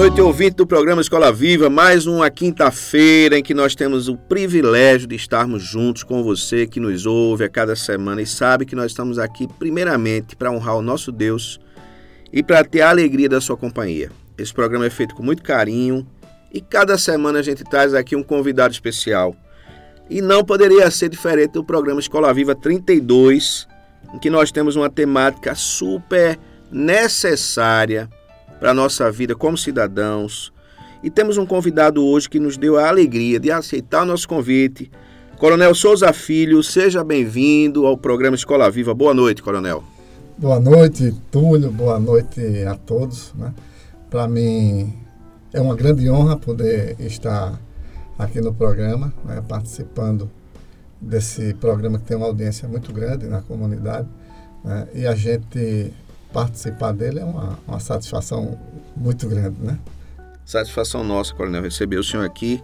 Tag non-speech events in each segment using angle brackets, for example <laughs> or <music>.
Noite, ouvinte do programa Escola Viva. Mais uma quinta-feira em que nós temos o privilégio de estarmos juntos com você que nos ouve a cada semana e sabe que nós estamos aqui, primeiramente, para honrar o nosso Deus e para ter a alegria da sua companhia. Esse programa é feito com muito carinho e cada semana a gente traz aqui um convidado especial. E não poderia ser diferente do programa Escola Viva 32, em que nós temos uma temática super necessária para a nossa vida como cidadãos. E temos um convidado hoje que nos deu a alegria de aceitar o nosso convite. Coronel Souza Filho, seja bem-vindo ao programa Escola Viva. Boa noite, Coronel. Boa noite, Túlio. Boa noite a todos. Né? Para mim é uma grande honra poder estar aqui no programa, né? participando desse programa que tem uma audiência muito grande na comunidade. Né? E a gente participar dele é uma, uma satisfação muito grande, né? Satisfação nossa, Coronel, receber o senhor aqui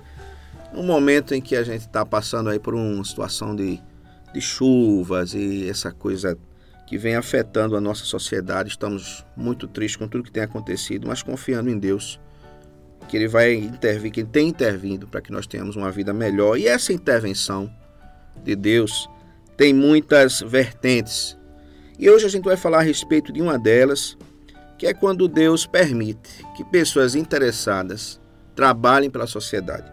no momento em que a gente está passando aí por uma situação de, de chuvas e essa coisa que vem afetando a nossa sociedade. Estamos muito tristes com tudo que tem acontecido, mas confiando em Deus, que Ele vai intervir, que Ele tem intervindo para que nós tenhamos uma vida melhor. E essa intervenção de Deus tem muitas vertentes e hoje a gente vai falar a respeito de uma delas, que é quando Deus permite que pessoas interessadas trabalhem pela sociedade.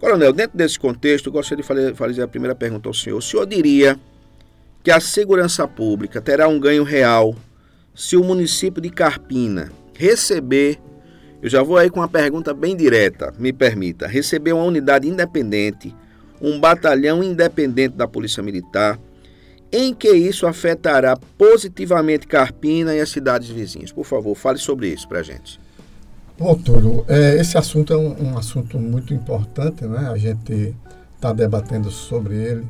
Coronel, dentro desse contexto, eu gostaria de fazer a primeira pergunta ao senhor. O senhor diria que a segurança pública terá um ganho real se o município de Carpina receber, eu já vou aí com uma pergunta bem direta, me permita, receber uma unidade independente, um batalhão independente da Polícia Militar, em que isso afetará positivamente Carpina e as cidades vizinhas. Por favor, fale sobre isso para a gente. Bom, Túlio, é, esse assunto é um, um, assunto muito importante, né? A gente está debatendo sobre ele.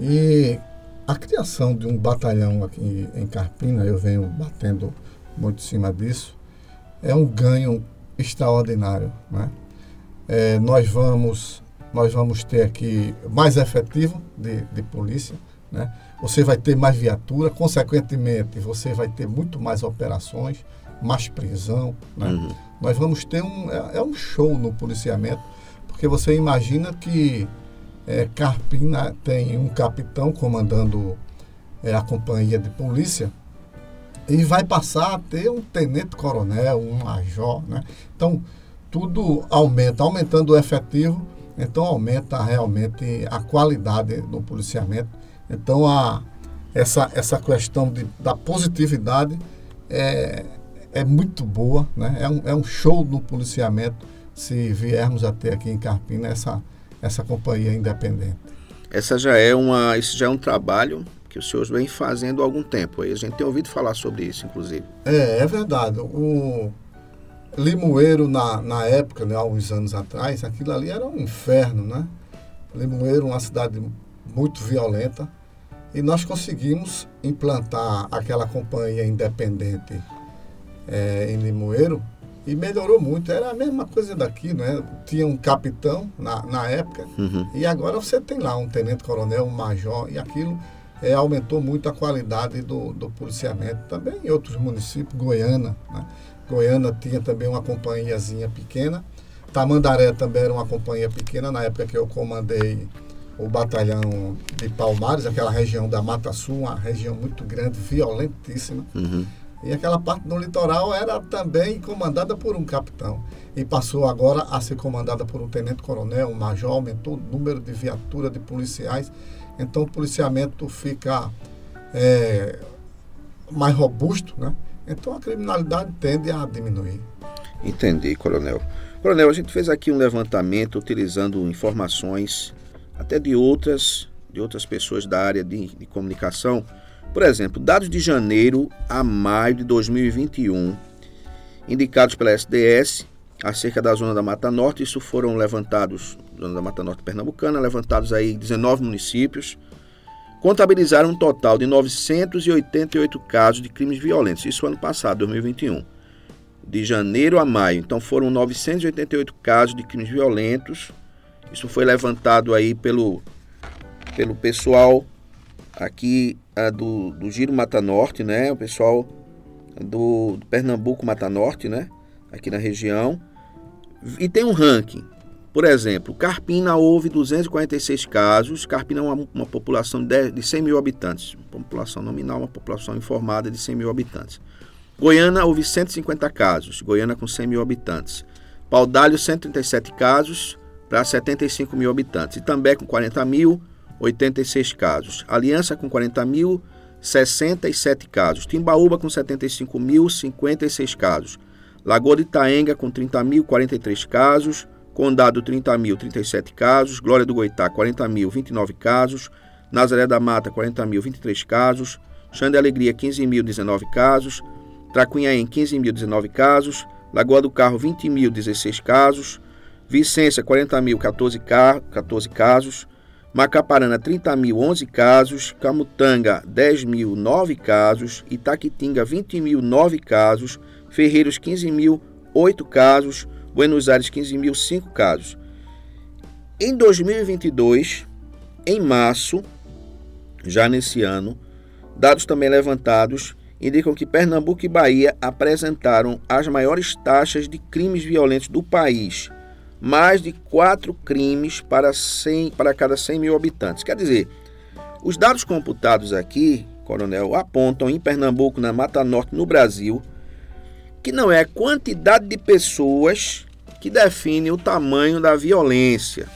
E a criação de um batalhão aqui em Carpina, eu venho batendo muito em cima disso, é um ganho extraordinário, né? É, nós vamos nós vamos ter aqui mais efetivo de, de polícia, né? Você vai ter mais viatura, consequentemente, você vai ter muito mais operações, mais prisão. Né? Uhum. Nós vamos ter um. É, é, um show no policiamento, porque você imagina que é, Carpina tem um capitão comandando é, a companhia de polícia e vai passar a ter um tenente-coronel, um major. Né? Então, tudo aumenta, aumentando o efetivo, então aumenta realmente a qualidade do policiamento então, a, essa, essa questão de, da positividade é, é muito boa, né? é, um, é um show no policiamento se viermos a ter aqui em Carpina essa, essa companhia independente. Essa já é uma, esse já é um trabalho que os senhores vêm fazendo há algum tempo. A gente tem ouvido falar sobre isso, inclusive. É, é verdade. O Limoeiro, na, na época, né, há uns anos atrás, aquilo ali era um inferno, né? Limoeiro, uma cidade muito violenta, e nós conseguimos implantar aquela companhia independente é, em Limoeiro e melhorou muito. Era a mesma coisa daqui, né? Tinha um capitão na, na época uhum. e agora você tem lá um tenente-coronel, um major e aquilo é, aumentou muito a qualidade do, do policiamento. Também em outros municípios, Goiânia, né? Goiânia tinha também uma companhiazinha pequena. Tamandaré também era uma companhia pequena na época que eu comandei o batalhão de Palmares, aquela região da Mata Sul, uma região muito grande, violentíssima. Uhum. E aquela parte do litoral era também comandada por um capitão. E passou agora a ser comandada por um tenente-coronel, um major, aumentou o número de viaturas de policiais. Então o policiamento fica é, mais robusto, né? Então a criminalidade tende a diminuir. Entendi, coronel. Coronel, a gente fez aqui um levantamento utilizando informações até de outras, de outras pessoas da área de, de comunicação. Por exemplo, dados de janeiro a maio de 2021, indicados pela SDS acerca da zona da Mata Norte, isso foram levantados, zona da Mata Norte pernambucana, levantados aí 19 municípios, contabilizaram um total de 988 casos de crimes violentos, isso ano passado, 2021. De janeiro a maio, então foram 988 casos de crimes violentos. Isso foi levantado aí pelo, pelo pessoal aqui uh, do, do Giro Mata Norte, né? O pessoal do, do Pernambuco Mata Norte, né? Aqui na região. E tem um ranking. Por exemplo, Carpina houve 246 casos. Carpina é uma, uma população de, de 100 mil habitantes. População nominal, uma população informada de 100 mil habitantes. Goiânia houve 150 casos. Goiânia com 100 mil habitantes. Paudalho, 137 casos para 75 mil habitantes. Itambé com 40 mil, 86 casos. Aliança com 40 mil, 67 casos. Timbaúba com 75 mil, 56 casos. Lagoa de Itaenga com 30 mil, 43 casos. Condado 30 mil, 37 casos. Glória do Goitá, 40 mil, 29 casos. Nazaré da Mata, 40 mil, 23 casos. Xande de Alegria, 15 mil, 19 casos. Tracunhaém, 15 mil, 19 casos. Lagoa do Carro, 20 mil, 16 casos. Vicência, 40 mil, 14, 14 casos. Macaparana, 30 mil, 11 casos. Camutanga, 10 mil, 9 casos. Itaquitinga, 20 mil, 9 casos. Ferreiros, 15 mil, 8 casos. Buenos Aires 15.005 casos. Em 2022, em março, já nesse ano, dados também levantados indicam que Pernambuco e Bahia apresentaram as maiores taxas de crimes violentos do país, mais de quatro crimes para, 100, para cada 100 mil habitantes. Quer dizer, os dados computados aqui, coronel, apontam em Pernambuco, na Mata Norte, no Brasil, que não é a quantidade de pessoas que define o tamanho da violência.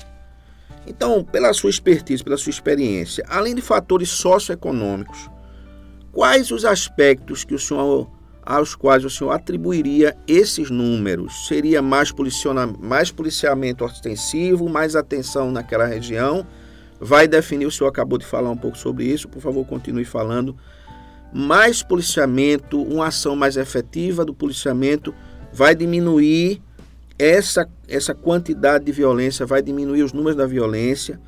Então, pela sua expertise, pela sua experiência, além de fatores socioeconômicos, quais os aspectos que o senhor aos quais o senhor atribuiria esses números? Seria mais, mais policiamento ostensivo, mais atenção naquela região? Vai definir, o senhor acabou de falar um pouco sobre isso, por favor, continue falando. Mais policiamento, uma ação mais efetiva do policiamento vai diminuir essa, essa quantidade de violência vai diminuir os números da violência.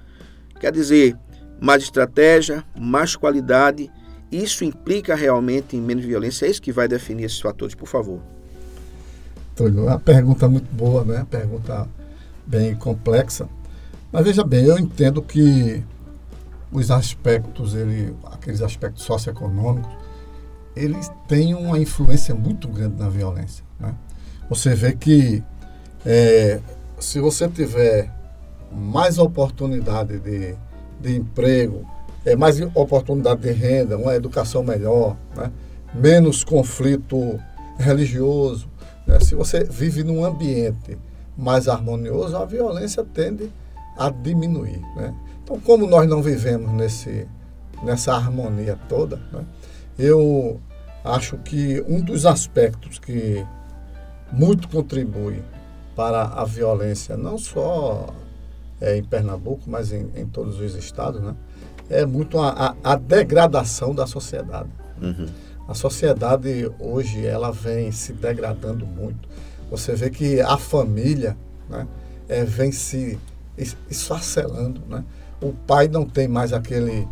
Quer dizer, mais estratégia, mais qualidade. Isso implica realmente em menos violência? É isso que vai definir esses fatores, por favor. Túlio, uma pergunta muito boa, né? Uma pergunta bem complexa. Mas veja bem, eu entendo que os aspectos, ele, aqueles aspectos socioeconômicos, eles têm uma influência muito grande na violência. Né? Você vê que é, se você tiver mais oportunidade de, de emprego, é, mais oportunidade de renda, uma educação melhor, né? menos conflito religioso, né? se você vive num ambiente mais harmonioso, a violência tende a diminuir. Né? Então, como nós não vivemos nesse, nessa harmonia toda, né? eu acho que um dos aspectos que muito contribui para a violência, não só é, em Pernambuco, mas em, em, todos os estados, né? É muito a, a, a degradação da sociedade. Uhum. A sociedade hoje ela vem se degradando muito. Você vê que a família né, é, vem se esfacelando. Né? O pai não tem mais aquele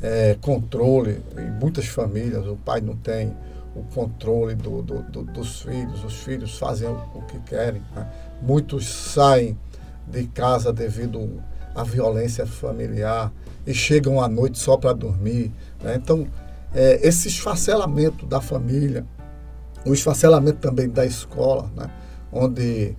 é, controle, em muitas famílias o pai não tem o controle do, do, do, dos filhos, os filhos fazem o, que querem. Né? Muitos saem de casa devido à violência familiar e chegam à noite só para dormir. Né? Então, é, esse esfacelamento da família, o esfacelamento também da escola, né? onde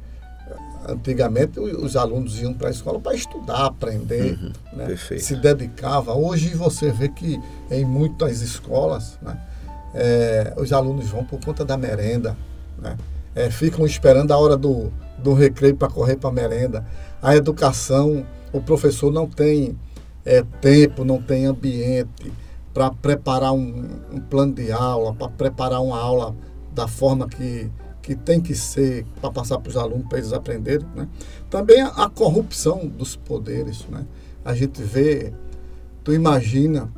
antigamente os alunos iam para a escola para estudar, aprender, uhum, né? se dedicava. Hoje você vê que em muitas escolas, né? é, os alunos vão por conta da merenda, né? é, ficam esperando a hora do, do recreio para correr para a merenda. A educação, o professor não tem é, tempo, não tem ambiente para preparar um, um, plano de aula, para preparar uma aula da forma que, que tem que ser para passar para os alunos, para eles aprenderem. Né? Também a, a, corrupção dos poderes. Né? A gente vê, tu imagina,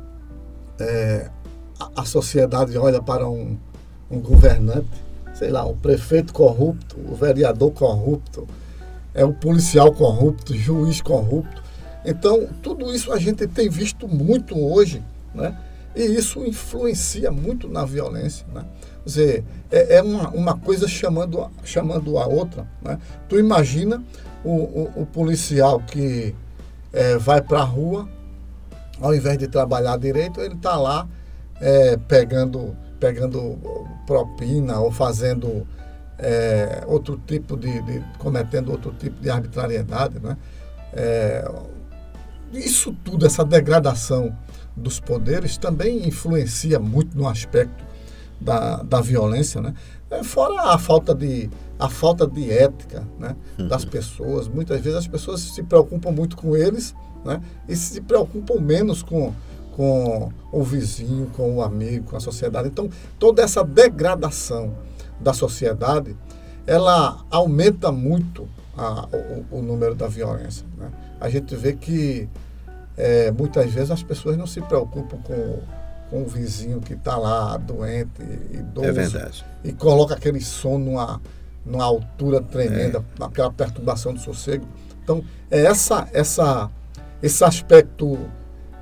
é, a, a, sociedade olha para um, um governante, sei lá, o prefeito corrupto, o vereador corrupto, é o policial corrupto, juiz corrupto. Então, tudo isso a gente tem visto muito hoje, né? E isso influencia muito na violência, né? Quer dizer, é, é uma, uma coisa chamando, chamando a outra, né? Tu imagina o, o, o policial que é, vai para a rua, ao invés de trabalhar direito, ele está lá é, pegando, pegando propina ou fazendo é, outro tipo de, de, cometendo outro tipo de arbitrariedade, né? É, isso tudo, essa degradação dos poderes também influencia muito no aspecto da, da violência, né? É, fora a falta de a falta de ética né, uhum. das pessoas. Muitas vezes as pessoas se preocupam muito com eles né, e se preocupam menos com, com o vizinho, com o amigo, com a sociedade. Então, toda essa degradação da sociedade, ela aumenta muito a, o, o, número da violência. Né? A gente vê que é, muitas vezes as pessoas não se preocupam com, com o vizinho que está lá doente, idoso, é verdade. e coloca aquele som numa, numa altura tremenda, é. aquela perturbação do sossego. Então, é essa, essa, esse aspecto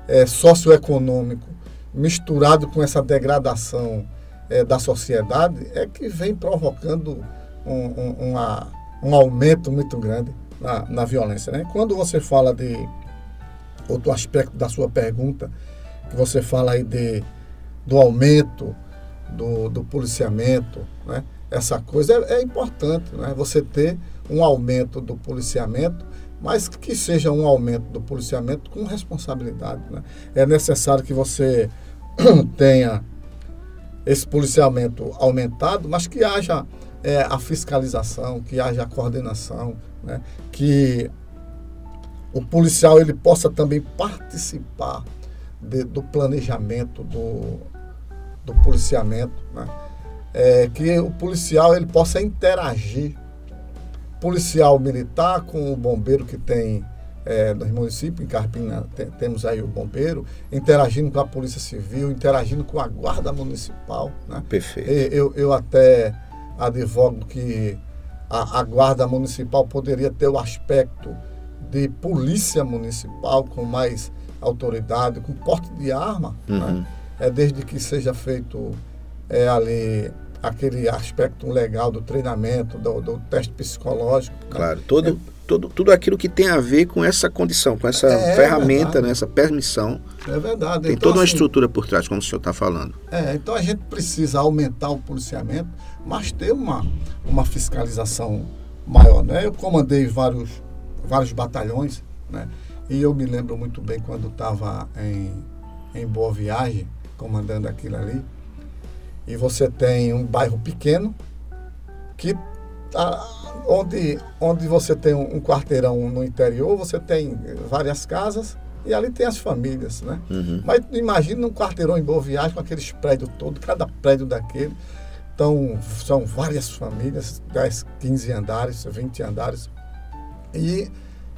é, socioeconômico misturado com essa degradação é, da sociedade é que vem provocando um, um, uma, um aumento muito grande na, na violência. Né? Quando você fala de outro aspecto da sua pergunta, que você fala aí de, do aumento do, do policiamento, né? essa coisa é, é importante, né? você ter um aumento do policiamento, mas que seja um aumento do policiamento com responsabilidade. Né? É necessário que você <clears throat> tenha esse policiamento aumentado, mas que haja é, a fiscalização, que haja a coordenação, né? que o policial ele possa também participar de, do planejamento do, do policiamento, né? é, que o policial ele possa interagir, policial militar com o bombeiro que tem é, nos municípios, em Carpina tem, temos aí o bombeiro, interagindo com a Polícia Civil, interagindo com a Guarda Municipal. Né? Perfeito. E, eu, eu até advogo que a, a Guarda Municipal poderia ter o aspecto de polícia municipal com mais autoridade, com porte de arma, né? uhum. né? é desde que seja feito é, ali aquele aspecto legal do treinamento, do, do teste psicológico. Né? Claro, todo, é, todo, tudo aquilo que tem a ver com essa condição, com essa é, ferramenta, né, essa permissão. É verdade. Tem então, toda uma assim, estrutura por trás, como o senhor está falando. É, então a gente precisa aumentar o policiamento, mas ter uma, uma fiscalização maior. Né? Eu comandei vários, vários batalhões, né? e eu me lembro muito bem quando estava em, em Boa Viagem, comandando aquilo ali. E você tem um bairro pequeno que onde, onde você tem um quarteirão no interior, você tem várias casas e ali tem as famílias, né? Uhum. Mas imagina um quarteirão em Boa Viagem com aqueles prédios todos, cada prédio daquele. Então, são várias famílias, 10, 15 andares, 20 andares. E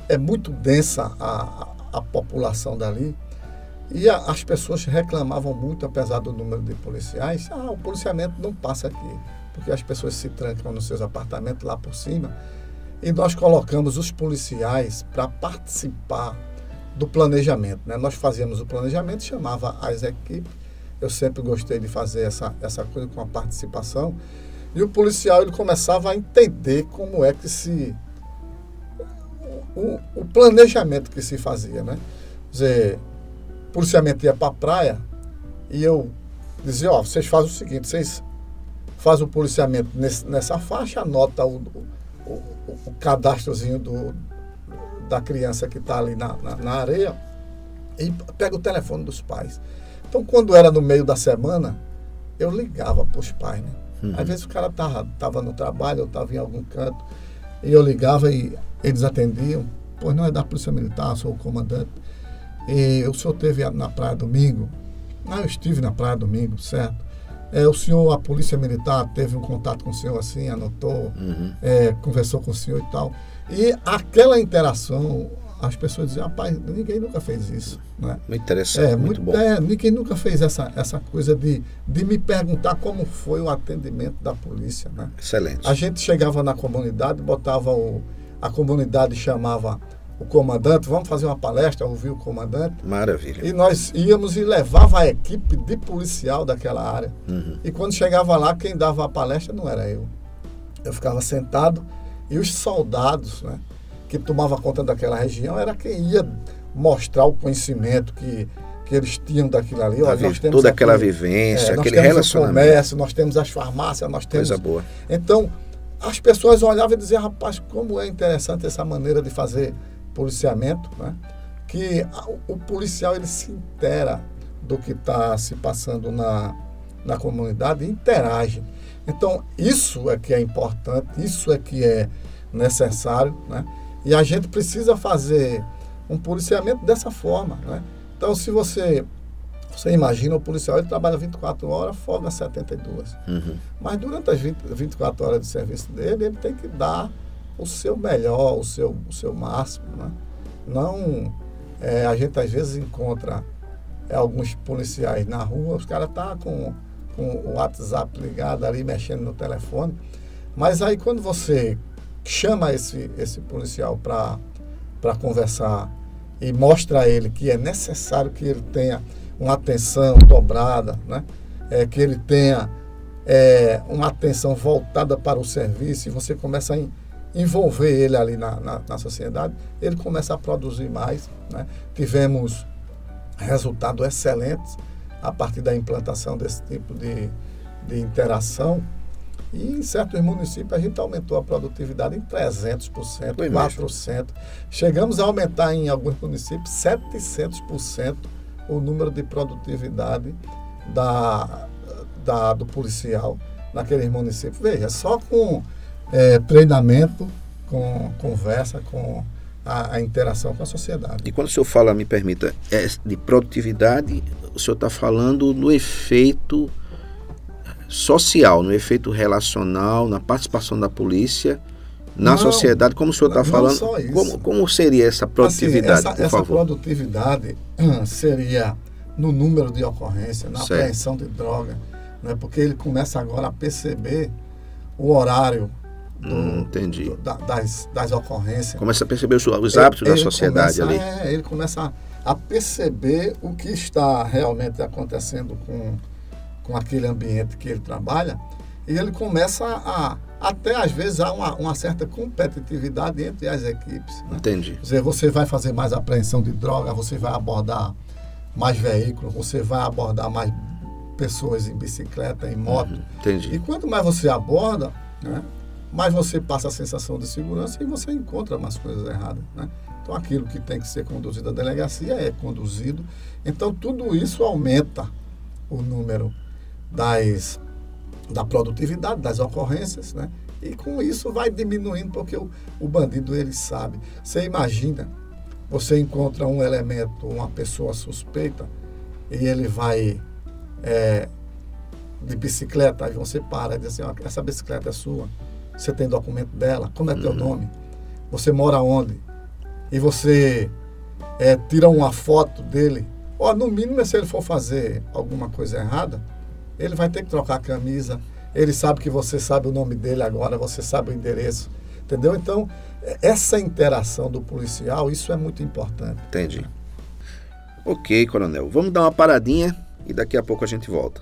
é muito densa a, a população dali. E a, as pessoas reclamavam muito, apesar do número de policiais, ah, o policiamento não passa aqui porque as pessoas se trancam nos seus apartamentos lá por cima. E nós colocamos os policiais para participar do planejamento. Né? Nós fazíamos o planejamento, chamava as equipes. Eu sempre gostei de fazer essa, essa coisa com a participação. E o policial ele começava a entender como é que se. O, o planejamento que se fazia. Né? Quer dizer, o policiamento ia para a praia e eu dizia: Ó, vocês fazem o seguinte, vocês faz o policiamento nesse, nessa faixa, anota o, o, o cadastrozinho do, da criança que está ali na, na, na, areia e pega o telefone dos pais. Então, quando era no meio da semana, eu ligava para os pais, né? Uhum. Às vezes o cara estava tava no trabalho, eu estava em algum canto, e eu ligava e eles atendiam. Pois não é da Polícia Militar, sou o comandante. E o senhor teve na praia domingo? Ah, eu estive na praia domingo, certo? é, o senhor, a polícia militar, teve um contato com o senhor assim, anotou, Uhum. é, conversou com o senhor e tal. E aquela interação, as pessoas diziam, rapaz, ninguém nunca fez isso. Né? Muito interessante, É, muito, muito, bom. é, ninguém nunca fez essa, essa coisa de, de me perguntar como foi o atendimento da polícia. Né? Excelente. A gente chegava na comunidade, botava o. A comunidade chamava o comandante, vamos fazer uma palestra, ouvir o comandante. Maravilha. E nós íamos e levava a equipe de policial daquela área. Uhum. E quando chegava lá, quem dava a palestra não era eu. Eu ficava sentado e os soldados, né, que tomavam conta daquela região, era quem ia mostrar o conhecimento que, que eles tinham daquilo ali. Olha, nós temos toda aquela aqui- vivência, é, nós aquele temos o relacionamento. comércio, nós temos as farmácias, nós temos Coisa boa. então, as pessoas olhavam e diziam, rapaz, como é interessante essa maneira de fazer policiamento, né? que o policial ele se intera do que está se passando na, na comunidade e interage. Então, isso é que é importante, isso é que é necessário, né? E a gente precisa fazer um policiamento dessa forma. Né? Então, se você, você imagina, o policial ele trabalha 24 horas, folga 72. Uhum. Mas durante as 20, 24 horas de serviço dele, ele tem que dar o seu melhor, o seu, o seu máximo. Né? Não, é, a gente às vezes encontra é, alguns policiais na rua, os caras estão com, com o WhatsApp ligado ali, mexendo no telefone. Mas aí quando você chama esse, esse policial para conversar e mostra a ele que é necessário que ele tenha uma atenção dobrada, né? É, que ele tenha é, uma atenção voltada para o serviço e você começa a en- envolver ele ali na, na, na sociedade, ele começa a produzir mais. Né? Tivemos resultados excelentes a partir da implantação desse tipo de, de interação. E em certos municípios a gente aumentou a produtividade em 300%, Foi mesmo. 4%. Chegamos a aumentar em alguns municípios 700% o número de produtividade da, da, do policial naqueles municípios. Veja, só com é, treinamento, com conversa, com a, a interação com a sociedade. E quando o senhor fala, me permita, é de produtividade, o senhor está falando no efeito social, no efeito relacional, na participação da polícia na Não, sociedade, como o senhor está falando. Como, como seria essa produtividade, Assim, essa, essa produtividade seria no número de ocorrência, na Certo. apreensão de droga, né? porque ele começa agora a perceber o horário do- Hum, entendi. do- da- das, das ocorrências. Começa a perceber os, os hábitos da Ele sociedade começa, ali. é, ele começa a, a perceber o que está realmente acontecendo com, com aquele ambiente que ele trabalha e ele começa a, até às vezes, há uma, uma certa competitividade entre as equipes. Né? Entendi. Quer dizer, você vai fazer mais apreensão de droga, você vai abordar mais veículos, você vai abordar mais pessoas em bicicleta, em moto. E Entendi. quanto mais você aborda, né, mais você passa a sensação de segurança e você encontra umas coisas erradas. Né? Então, aquilo que tem que ser conduzido à delegacia é conduzido. Então, tudo isso aumenta o número das, da produtividade, das ocorrências, né? E com isso vai diminuindo, porque o, o bandido, ele sabe. Você imagina, você encontra um elemento, uma pessoa suspeita, e ele vai é, de bicicleta, aí você para e diz assim, essa bicicleta é sua, você tem documento dela, como é teu nome? Você mora onde? E você é, tira uma foto dele, ó, no mínimo se ele for fazer alguma coisa errada, ele vai ter que trocar a camisa, ele sabe que você sabe o nome dele agora, você sabe o endereço, entendeu? Então, essa interação do policial, isso é muito importante. Entendi. Ok, coronel. Vamos dar uma paradinha e daqui a pouco a gente volta.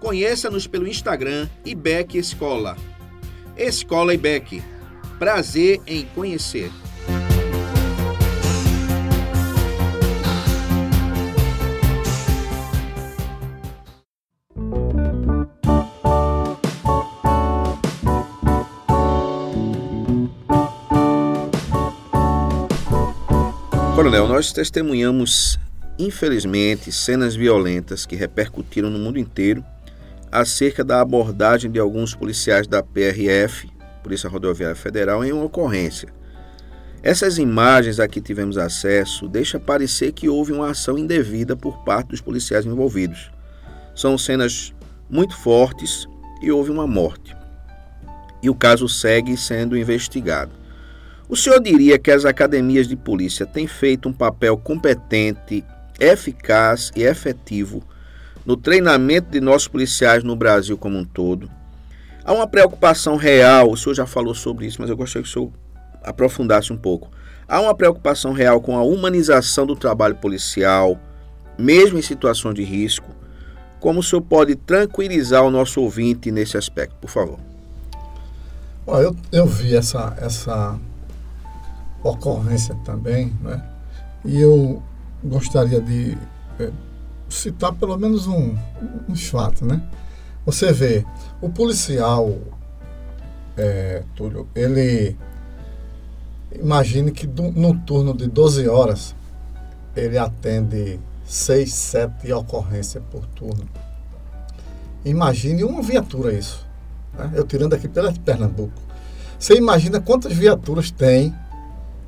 Conheça-nos pelo Instagram IBEC Escola. Escola IBEC. Prazer em conhecer. Coronel, nós testemunhamos, infelizmente, cenas violentas que repercutiram no mundo inteiro acerca da abordagem de alguns policiais da PRF, Polícia Rodoviária Federal, em uma ocorrência. Essas imagens a que tivemos acesso deixam parecer que houve uma ação indevida por parte dos policiais envolvidos. São cenas muito fortes e houve uma morte. E o caso segue sendo investigado. O senhor diria que as academias de polícia têm feito um papel competente, eficaz e efetivo no treinamento de nossos policiais no Brasil como um todo? Há uma preocupação real, o senhor já falou sobre isso, mas eu gostaria que o senhor aprofundasse um pouco. Há uma preocupação real com a humanização do trabalho policial, mesmo em situações de risco. Como o senhor pode tranquilizar o nosso ouvinte nesse aspecto, por favor? eu, eu vi essa, essa ocorrência também, né? E eu gostaria de é, citar pelo menos um, uns fatos, né? Você vê, o policial, é, Túlio, ele imagine que do, no turno de 12 horas ele atende 6, 7 ocorrências por turno. Imagine uma viatura isso. Né? Eu tirando aqui pela Pernambuco. Você imagina quantas viaturas tem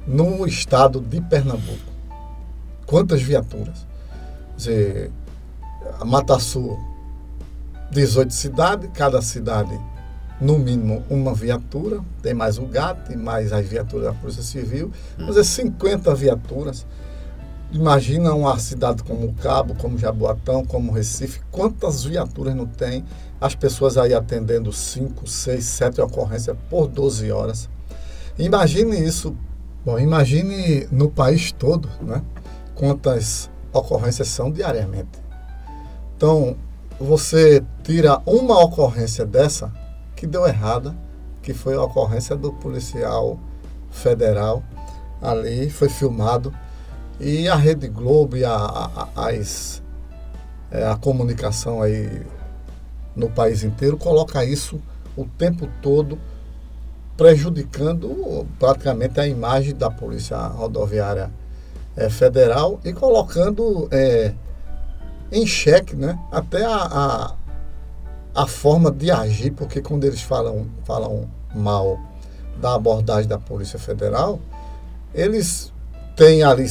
no estado de Pernambuco. Quantas viaturas? A Mata Sul, 18 cidades, cada cidade, no mínimo, uma viatura, tem mais o GAT, mais as viaturas da Polícia Civil, mas é 50 viaturas. Imagina uma cidade como Cabo, como Jaboatão, como Recife, quantas viaturas não tem? As pessoas aí atendendo 5, 6, 7 ocorrências por 12 horas. Imagine isso Bom, imagine no país todo, né, quantas ocorrências são diariamente. Então, você tira uma ocorrência dessa que deu errada, que foi a ocorrência do policial federal ali, foi filmado, e a Rede Globo e a, a, as, é, a comunicação aí no país inteiro coloca isso o tempo todo prejudicando praticamente a imagem da Polícia Rodoviária é, Federal e colocando é, em xeque né, até a, a, a, forma de agir, porque quando eles falam, falam mal da abordagem da Polícia Federal, eles têm ali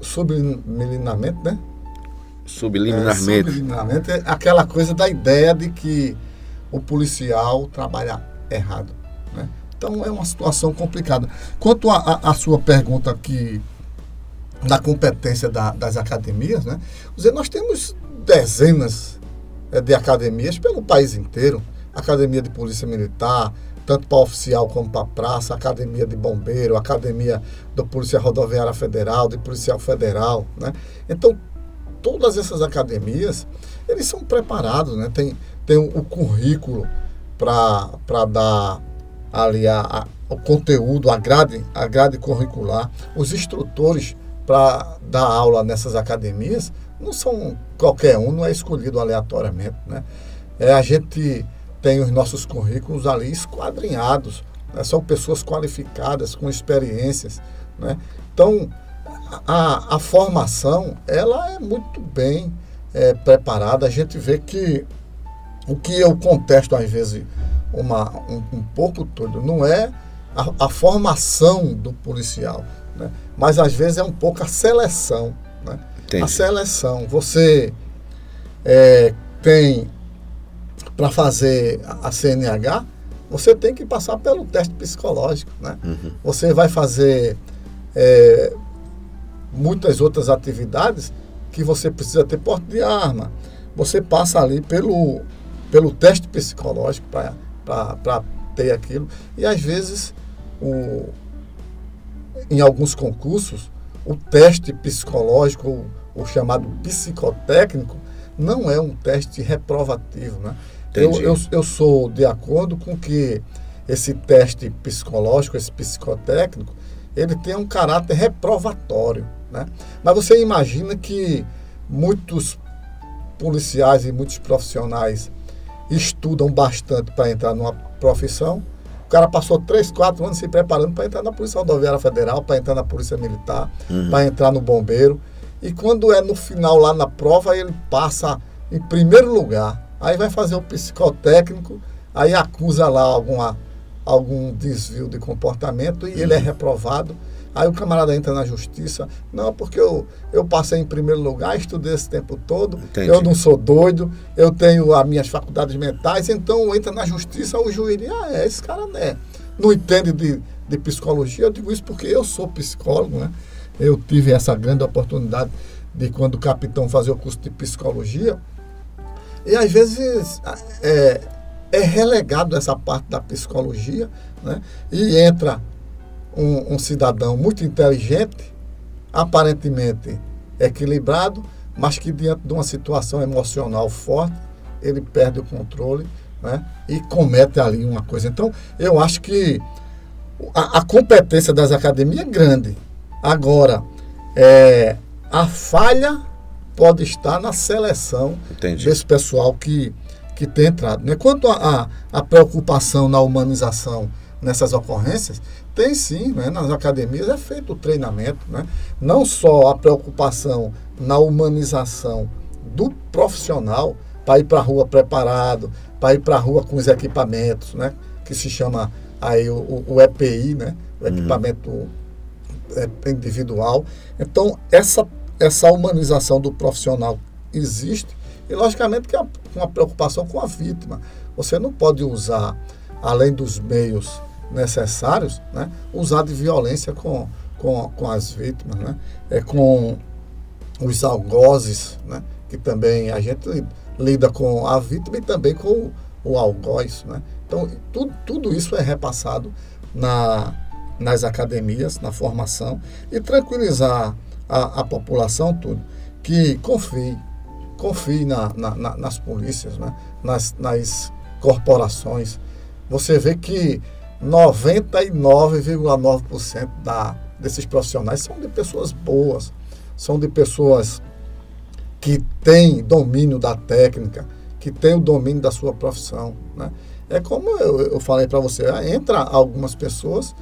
subliminarmente, né? Subliminarmente. É, subliminarmente, é aquela coisa da ideia de que o policial trabalha errado. Né? Então é uma situação complicada. Quanto à sua pergunta aqui da competência da, das academias, né? Dizer, nós temos dezenas é, de academias pelo país inteiro. Academia de Polícia Militar, tanto para oficial como para praça, academia de bombeiro, academia do Polícia Rodoviária Federal, de Policial Federal, né? Então, todas essas academias, eles são preparados, né? Tem, tem o, currículo para dar ali a, a, o conteúdo, a grade, a grade curricular, os instrutores para dar aula nessas academias não são qualquer um, não é escolhido aleatoriamente, né? É, a gente tem os nossos currículos ali esquadrinhados, né? são pessoas qualificadas, com experiências, né? Então, a, a formação, ela é muito bem é, preparada, a gente vê que o que eu contesto às vezes uma, um, um pouco todo. Não é a, a formação do policial, né? mas às vezes é um pouco a seleção. Né? A seleção. Você é, tem para fazer a CNH, você tem que passar pelo teste psicológico. Né? Uhum. Você vai fazer é, muitas outras atividades que você precisa ter porte de arma. Você passa ali pelo, pelo teste psicológico para ter aquilo. E às vezes, o, em alguns concursos, o teste psicológico, o, chamado psicotécnico, não é um teste reprovativo. Né? Eu, eu, eu sou de acordo com que esse teste psicológico, esse psicotécnico, ele tem um caráter reprovatório. Né? Mas você imagina que muitos policiais e muitos profissionais estudam bastante para entrar numa profissão. O cara passou três, quatro anos se preparando para entrar na Polícia Rodoviária Federal, para entrar na Polícia Militar, uhum. para entrar no Bombeiro. E quando é no final lá na prova, ele passa em primeiro lugar. Aí vai fazer o psicotécnico, aí acusa lá alguma, algum desvio de comportamento e uhum. ele é reprovado. Aí o camarada entra na justiça. Não, porque eu, eu passei em primeiro lugar, estudei esse tempo todo, Entendi. eu não sou doido, eu tenho as minhas faculdades mentais, então entra na justiça, o juiz diz, ah, é, esse cara né, não entende de, de psicologia. Eu digo isso porque eu sou psicólogo, né? Eu tive essa grande oportunidade de, quando o capitão fazia o curso de psicologia, e às vezes é, é relegado essa parte da psicologia, né? E entra um, um cidadão muito inteligente, aparentemente equilibrado, mas que diante de uma situação emocional forte, ele perde o controle né? e comete ali uma coisa. Então, eu acho que a, a competência das academias é grande. Agora, é, a falha pode estar na seleção Entendi. desse pessoal que, que tem entrado. Né? Quanto à preocupação na humanização nessas ocorrências, tem sim, né? nas academias é feito o treinamento, né? não só a preocupação na humanização do profissional para ir para a rua preparado, para ir para a rua com os equipamentos, né? que se chama aí o, o EPI, né? o uhum. equipamento é, individual. Então, essa essa humanização do profissional existe e, logicamente, que é uma preocupação com a vítima. Você não pode usar, além dos meios necessários, né, usar de violência com, com, com as vítimas, né, é, com os algozes, né, que também a gente lida com a vítima e também com o algoz. Né? Então, tudo, tudo isso é repassado na, nas academias, na formação, e tranquilizar a, a população tudo, que confie, confie na, na, na, nas polícias, né? nas, nas corporações. Você vê que 99,9% da, desses profissionais são de pessoas boas, são de pessoas que têm domínio da técnica, que têm o domínio da sua profissão. Né? É como eu, eu falei para você, entra algumas pessoas,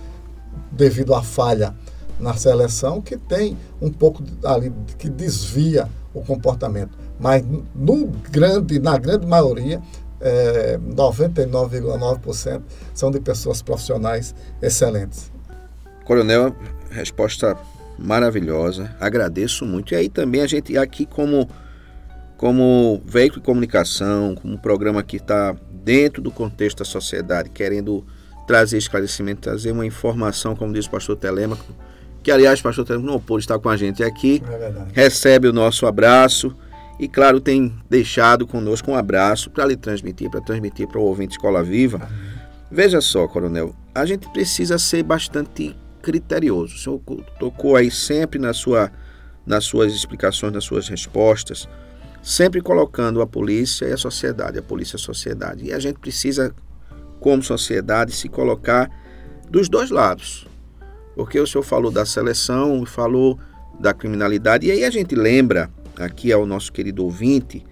devido à falha na seleção que tem um pouco ali que desvia o comportamento. Mas no grande, na grande maioria, é, 99,9% são de pessoas profissionais excelentes. Coronel, resposta maravilhosa, agradeço muito. E aí também a gente aqui como como veículo de comunicação, como um programa que está dentro do contexto da sociedade, querendo trazer esclarecimento, trazer uma informação, como diz o pastor Telêmaco, que aliás, pastor Telmo não pôde estar com a gente aqui. É recebe o nosso abraço e, claro, tem deixado conosco um abraço para lhe transmitir, para transmitir para o ouvinte Escola Viva. Veja só, coronel, a gente precisa ser bastante criterioso. O senhor tocou aí sempre na sua, nas suas explicações, nas suas respostas, sempre colocando a polícia e a sociedade, a polícia e a sociedade. E a gente precisa, como sociedade, se colocar dos dois lados porque o senhor falou da seleção, falou da criminalidade, e aí a gente lembra, aqui ao nosso querido ouvinte,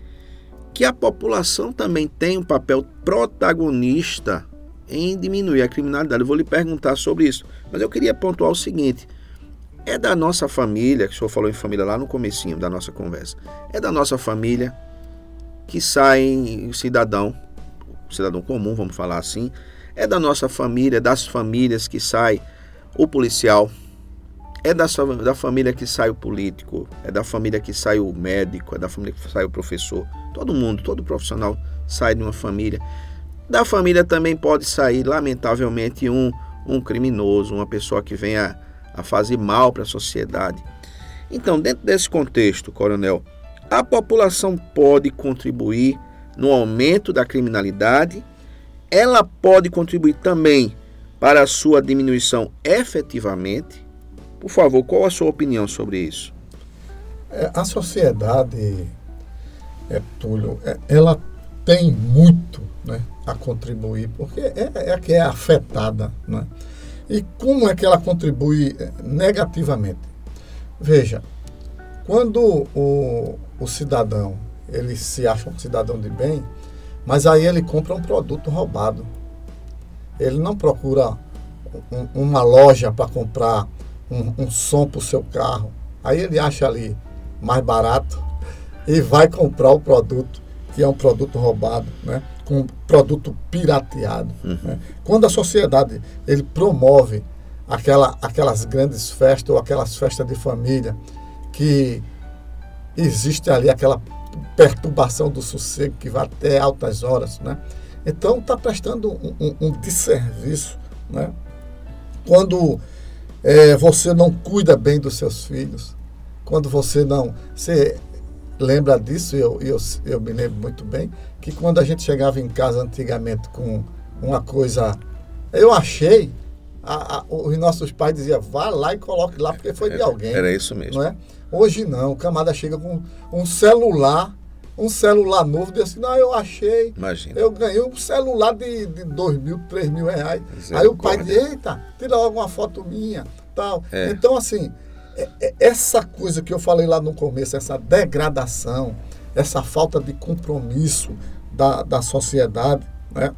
que a população também tem um papel protagonista em diminuir a criminalidade. Eu vou lhe perguntar sobre isso, mas eu queria pontuar o seguinte: é da nossa família, que o senhor falou em família lá no comecinho da nossa conversa, é da nossa família que sai cidadão, cidadão comum, vamos falar assim, é da nossa família, das famílias que sai o policial, é da, da família que sai o político, é da família que sai o médico, é da família que sai o professor. Todo mundo, todo profissional sai de uma família. Da família também pode sair, lamentavelmente, um, um criminoso, uma pessoa que venha a fazer mal para a sociedade. Então, dentro desse contexto, coronel, a população pode contribuir no aumento da criminalidade, ela pode contribuir também para a sua diminuição efetivamente. Por favor, qual a sua opinião sobre isso? É, a sociedade, é, Túlio, é, ela tem muito né, a contribuir, porque é, é a que é afetada. Né? E como é que ela contribui é, negativamente? Veja, quando o, o cidadão ele se acha um cidadão de bem, mas aí ele compra um produto roubado. Ele não procura um, uma loja para comprar um, um som para o seu carro. Aí ele acha ali mais barato e vai comprar o produto, que é um produto roubado, né? com um produto pirateado. Uhum. Né? Quando a sociedade ele promove aquela, aquelas grandes festas ou aquelas festas de família que existe ali aquela perturbação do sossego que vai até altas horas, né? Então está prestando um, um, um, desserviço, né? Quando é, você não cuida bem dos seus filhos, quando você não, você lembra disso? Eu, eu, eu me lembro muito bem que quando a gente chegava em casa antigamente com uma coisa, eu achei a, a, os nossos pais diziam, vá lá e coloque lá, porque foi de alguém. Era isso mesmo. Não é? Hoje não, o camada chega com um celular, um celular novo, diz assim, não, eu achei. Imagina. Eu ganhei um celular de, de dois mil, três mil reais. Aí o pai diz, eita, tira logo uma foto minha. tal. É. Então, assim, é, é, essa coisa que eu falei lá no começo, essa degradação, essa falta de compromisso da, da sociedade, né?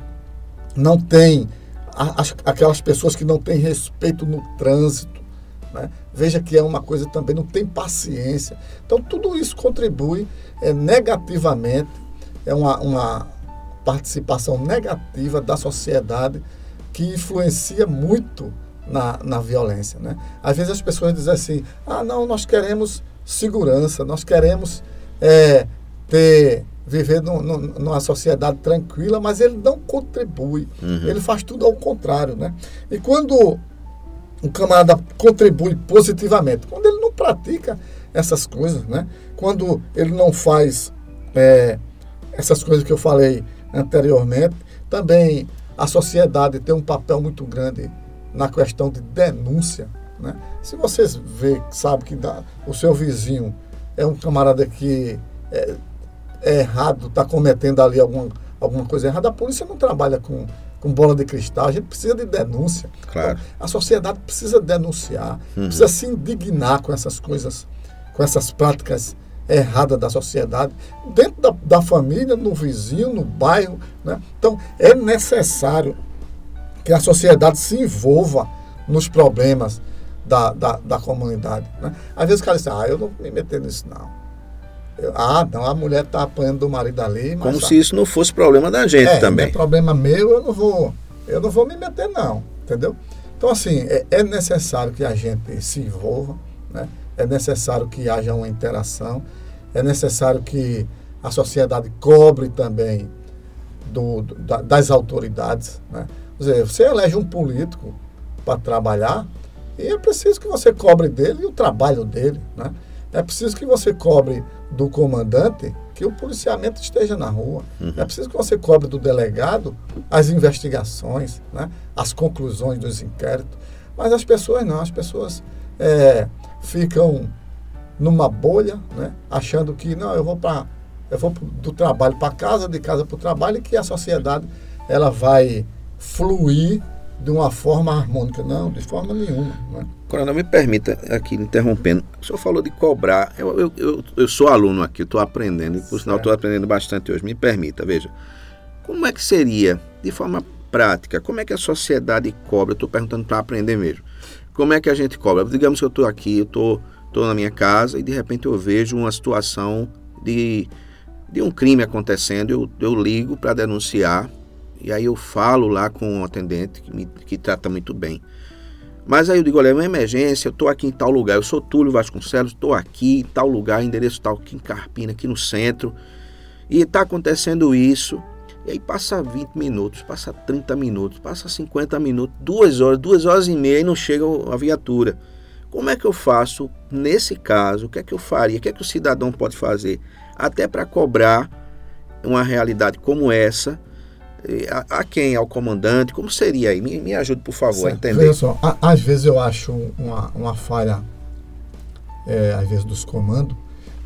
não tem as, aquelas pessoas que não têm respeito no trânsito, né? Veja que é uma coisa também, não tem paciência. Então, tudo isso contribui é, negativamente, é uma, uma participação negativa da sociedade que influencia muito na, na violência. Né? Às vezes as pessoas dizem assim: ah, não, nós queremos segurança, nós queremos é, ter viver no, no, numa sociedade tranquila, mas ele não contribui. Uhum. Ele faz tudo ao contrário. Né? E quando o camarada contribui positivamente. Quando ele não pratica essas coisas, né? quando ele não faz é, essas coisas que eu falei anteriormente, também a sociedade tem um papel muito grande na questão de denúncia. Né? Se vocês vê, sabe que dá, o seu vizinho é um camarada que é, é errado, está cometendo ali alguma, alguma coisa errada, a polícia não trabalha com com bola de cristal, a gente precisa de denúncia. Claro. Então, a sociedade precisa denunciar, uhum. precisa se indignar com essas coisas, com essas práticas erradas da sociedade, dentro da, da família, no vizinho, no bairro. Né? Então, é necessário que a sociedade se envolva nos problemas da, da, da comunidade. Né? Às vezes o cara diz, ah, eu não vou me meter nisso não. Ah, não, a mulher está apanhando do marido ali. Como se isso não fosse problema da gente é, também. É problema meu, eu não vou, eu não vou me meter, não. Entendeu? Então, assim, é, é necessário que a gente se envolva, né? é necessário que haja uma interação, é necessário que a sociedade cobre também do, do das autoridades. Né? Quer dizer, você elege um político para trabalhar e é preciso que você cobre dele e o trabalho dele. Né? É preciso que você cobre do comandante que o policiamento esteja na rua. Uhum. É preciso que você cobre do delegado as investigações, né? as conclusões dos inquéritos. Mas as pessoas não, as pessoas é, ficam numa bolha, né? achando que não, eu vou para eu vou do trabalho para casa, de casa para o trabalho, e que a sociedade ela vai fluir de uma forma harmônica. Não, de forma nenhuma. Né? Coronel, me permita aqui interrompendo. O senhor falou de cobrar. Eu, eu, eu, eu sou aluno aqui, estou aprendendo, e por sinal estou aprendendo bastante hoje. Me permita, veja. Como é que seria, de forma prática, como é que a sociedade cobra? Estou perguntando para aprender mesmo. Como é que a gente cobra? Digamos que eu estou aqui, eu estou na minha casa e de repente eu vejo uma situação de, de um crime acontecendo, eu, eu ligo para denunciar E aí eu falo lá com o atendente que, me, que trata muito bem. Mas aí eu digo, olha, é uma emergência, eu estou aqui em tal lugar, eu sou Túlio Vasconcelos, estou aqui em tal lugar, endereço tal aqui em Carpina, aqui no centro, e está acontecendo isso. E aí passa 20 minutos, passa 30 minutos, passa 50 minutos, duas horas, duas horas e meia e não chega a viatura. Como é que eu faço nesse caso? O que é que eu faria? O que é que o cidadão pode fazer? Até para cobrar uma realidade como essa, a, a, quem? Ao comandante? Como seria aí? Me, me ajude, por favor, certo. a entender. Veja só, a, às vezes eu acho uma, uma falha, é, às vezes, dos comandos,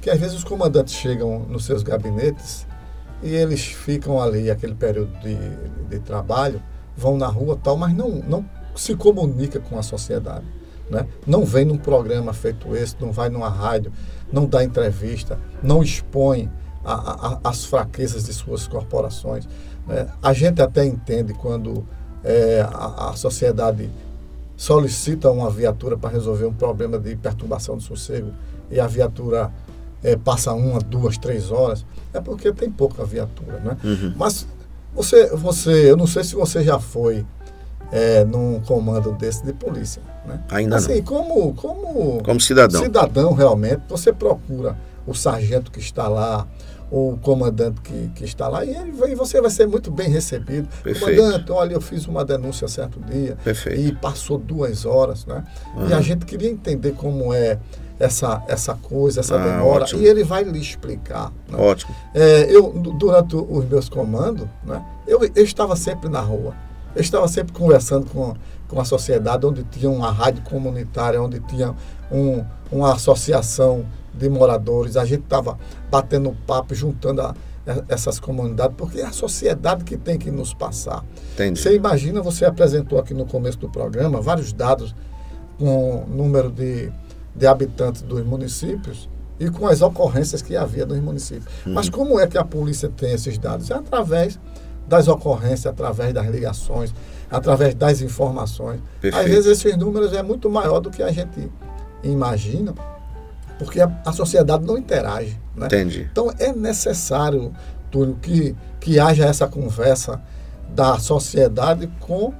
que às vezes os comandantes chegam nos seus gabinetes e eles ficam ali, aquele período de, de trabalho, vão na rua tal, mas não, não se comunica com a sociedade. Né? Não vem num programa feito esse, não vai numa rádio, não dá entrevista, não expõe a, a, as fraquezas de suas corporações. Né? A gente até entende quando é, a, a sociedade solicita uma viatura para resolver um problema de perturbação de sossego e a viatura é, passa uma, duas, três horas, é porque tem pouca viatura, né? Uhum. Mas você, você, eu não sei se você já foi é, num comando desse de polícia, né? Ainda assim, não. como, como, como cidadão. cidadão realmente, você procura o sargento que está lá, o comandante que, que está lá, e, ele, e você vai ser muito bem recebido. Perfeito. Comandante, olha, eu fiz uma denúncia certo dia Perfeito. e passou duas horas, né? Uhum. E a gente queria entender como é essa, essa coisa, essa ah, demora, ótimo. e ele vai lhe explicar. Né? Ótimo. É, eu, durante os meus comandos, né, eu, eu estava sempre na rua. Eu estava sempre conversando com, com a sociedade, onde tinha uma rádio comunitária, onde tinha um, uma associação de moradores. A gente estava batendo papo, juntando a, essas comunidades, porque é a sociedade que tem que nos passar. Entendi. Você imagina, você apresentou aqui no começo do programa vários dados com número de de habitantes dos municípios e com as ocorrências que havia nos municípios. Uhum. Mas como é que a polícia tem esses dados? É através das ocorrências, através das ligações, através das informações. Perfeito. Às vezes esses números é muito maior do que a gente imagina, porque a, a sociedade não interage. Né? Entendi. Então é necessário, Túlio, que, que haja essa conversa da sociedade com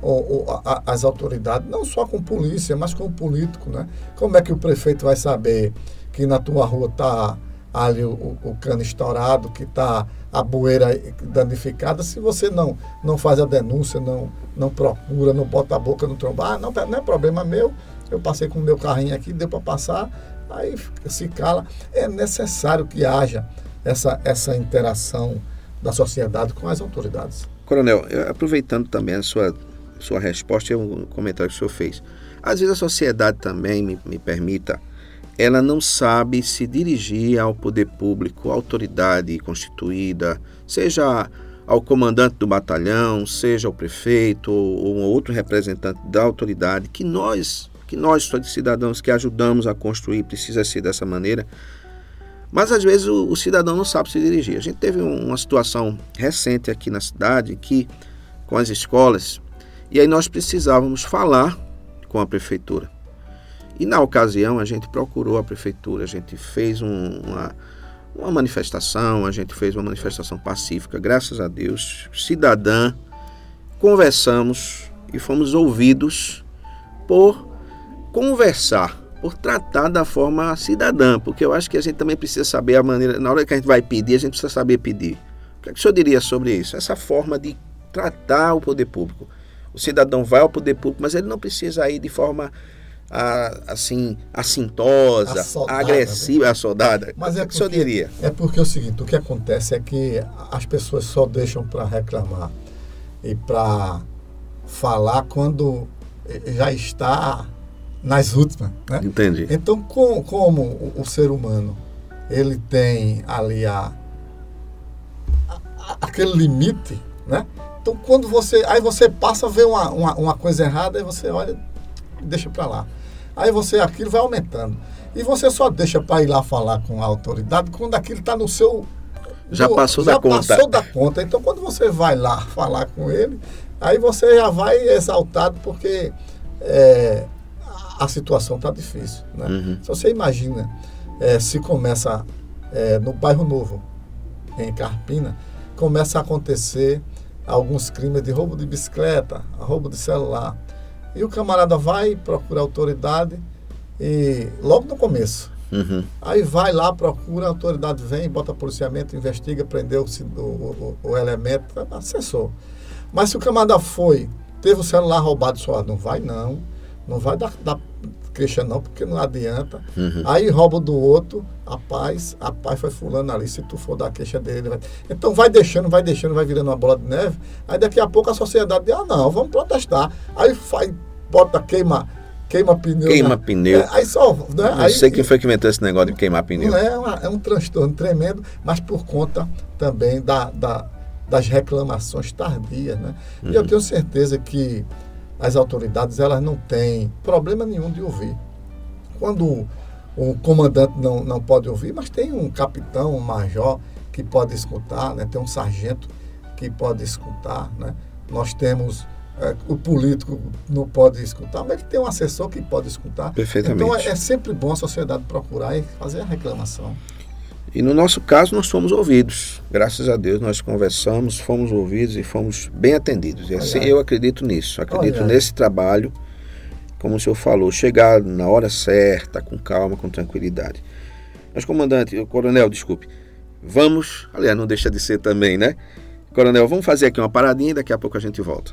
ou, ou, a, as autoridades, não só com polícia, mas com o político, né? Como é que o prefeito vai saber que na tua rua está ali o, o, cano estourado, que está a bueira danificada, se você não, não faz a denúncia, não, não procura, não bota a boca no trombo, ah, não, não é problema meu, eu passei com o meu carrinho aqui, deu para passar, aí se cala. É necessário que haja essa, essa interação da sociedade com as autoridades. Coronel, aproveitando também a sua sua resposta e um comentário que o senhor fez. Às vezes a sociedade também, me, me permita, ela não sabe se dirigir ao poder público, à autoridade constituída, seja ao comandante do batalhão, seja ao prefeito ou, ou outro representante da autoridade, que nós, que nós, cidadãos que ajudamos a construir, precisa ser dessa maneira. Mas às vezes o, o cidadão não sabe se dirigir. A gente teve uma situação recente aqui na cidade que, com as escolas, e aí nós precisávamos falar com a prefeitura. E na ocasião a gente procurou a prefeitura, a gente fez um, uma, uma manifestação, a gente fez uma manifestação pacífica, graças a Deus, cidadã, conversamos e fomos ouvidos por conversar, por tratar da forma cidadã, porque eu acho que a gente também precisa saber a maneira, na hora que a gente vai pedir, a gente precisa saber pedir. O que, é que o senhor diria sobre isso? Essa forma de tratar o poder público. O cidadão vai ao poder público, mas ele não precisa ir de forma assim assintosa, assodada, agressiva, né? assodada. Mas é o que o senhor diria? É porque é o seguinte, o que acontece é que as pessoas só deixam para reclamar e para falar quando já está nas últimas. Né? Entendi. Então, com, como o, o, ser humano ele tem ali a, a, aquele limite, né? Então, quando você. Aí você passa a ver uma, uma, uma coisa errada e você olha e deixa para lá. Aí você, aquilo vai aumentando. E você só deixa para ir lá falar com a autoridade quando aquilo está no seu. Já no, passou já da conta. Já passou da conta. Então, quando você vai lá falar com ele, aí você já vai exaltado porque é, a situação está difícil. Né? Uhum. Se você imagina é, se começa é, no bairro Novo, em Carpina, começa a acontecer alguns crimes de roubo de bicicleta, roubo de celular. E o camarada vai procurar autoridade e logo no começo. Uhum. Aí vai lá, procura, a autoridade vem, bota policiamento, investiga, prendeu o, o, o elemento, acessou. Mas se o camarada foi, teve o celular roubado só, não vai não, não vai dar, dar queixa não, porque não adianta. Uhum. Aí rouba do outro, a paz, a paz foi fulano ali, se tu for dar queixa dele, ele vai... Então vai deixando, vai deixando, vai virando uma bola de neve. Aí daqui a pouco a sociedade diz, ah não, vamos protestar. Aí faz, bota, queima, queima pneu. Queima né? pneu. É, aí só. Né? Não aí, sei quem foi que inventou esse negócio de queimar pneu. Não é, uma, é um transtorno tremendo, mas por conta também da, da das reclamações tardias. Né? Uhum. E eu tenho certeza que as autoridades elas não têm problema nenhum de ouvir. Quando o comandante não, não pode ouvir, mas tem um capitão, um major que pode escutar, né? tem um sargento que pode escutar. Né? Nós temos é, o político não pode escutar, mas tem um assessor que pode escutar. Perfeitamente. Então é, é sempre bom a sociedade procurar e fazer a reclamação. E no nosso caso, nós fomos ouvidos. Graças a Deus, nós conversamos, fomos ouvidos e fomos bem atendidos. E assim, eu acredito nisso. Acredito Olha. nesse trabalho, como o senhor falou, chegar na hora certa, com calma, com tranquilidade. Mas, comandante, coronel, desculpe, vamos. Aliás, não deixa de ser também, né? Coronel, vamos fazer aqui uma paradinha e daqui a pouco a gente volta.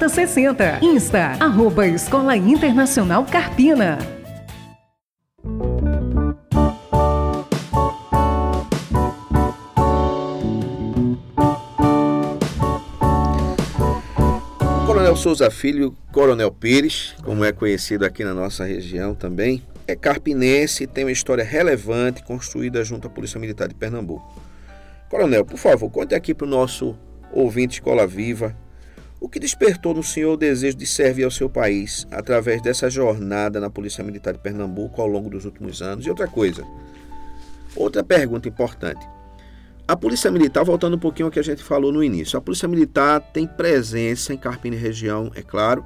60. Insta, arroba Escola Internacional Carpina. Coronel Souza Filho, Coronel Pires, como é conhecido aqui na nossa região também, é carpinense e tem uma história relevante construída junto à Polícia Militar de Pernambuco. Coronel, por favor, conte aqui para o nosso ouvinte Escola Viva o que despertou no senhor o desejo de servir ao seu país através dessa jornada na Polícia Militar de Pernambuco ao longo dos últimos anos? E outra coisa, outra pergunta importante. A Polícia Militar, voltando um pouquinho ao que a gente falou no início, a Polícia Militar tem presença em Carpina região, é claro,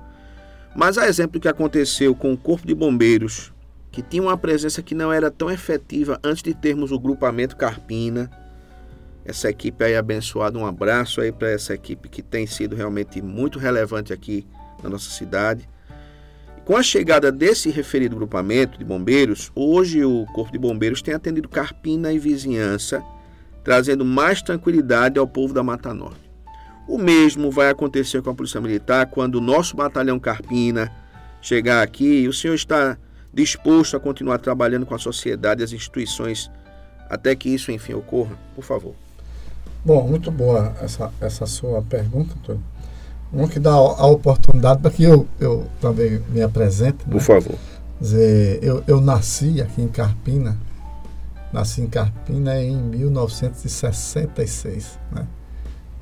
mas a exemplo do que aconteceu com o Corpo de Bombeiros, que tinha uma presença que não era tão efetiva antes de termos o grupamento Carpina, essa equipe aí abençoada. Um abraço aí para essa equipe que tem sido realmente muito relevante aqui na nossa cidade. Com a chegada desse referido grupamento de bombeiros, hoje o Corpo de Bombeiros tem atendido Carpina e vizinhança, trazendo mais tranquilidade ao povo da Mata Norte. O mesmo vai acontecer com a Polícia Militar quando o nosso batalhão Carpina chegar aqui e o senhor está disposto a continuar trabalhando com a sociedade e as instituições até que isso, enfim, ocorra? Por favor. Bom, muito boa essa, essa sua pergunta, Antônio. Um que dá a oportunidade para que eu, eu também me apresente. Por né? favor. Dizer, eu, eu nasci aqui em Carpina, nasci em Carpina em 1966. Né?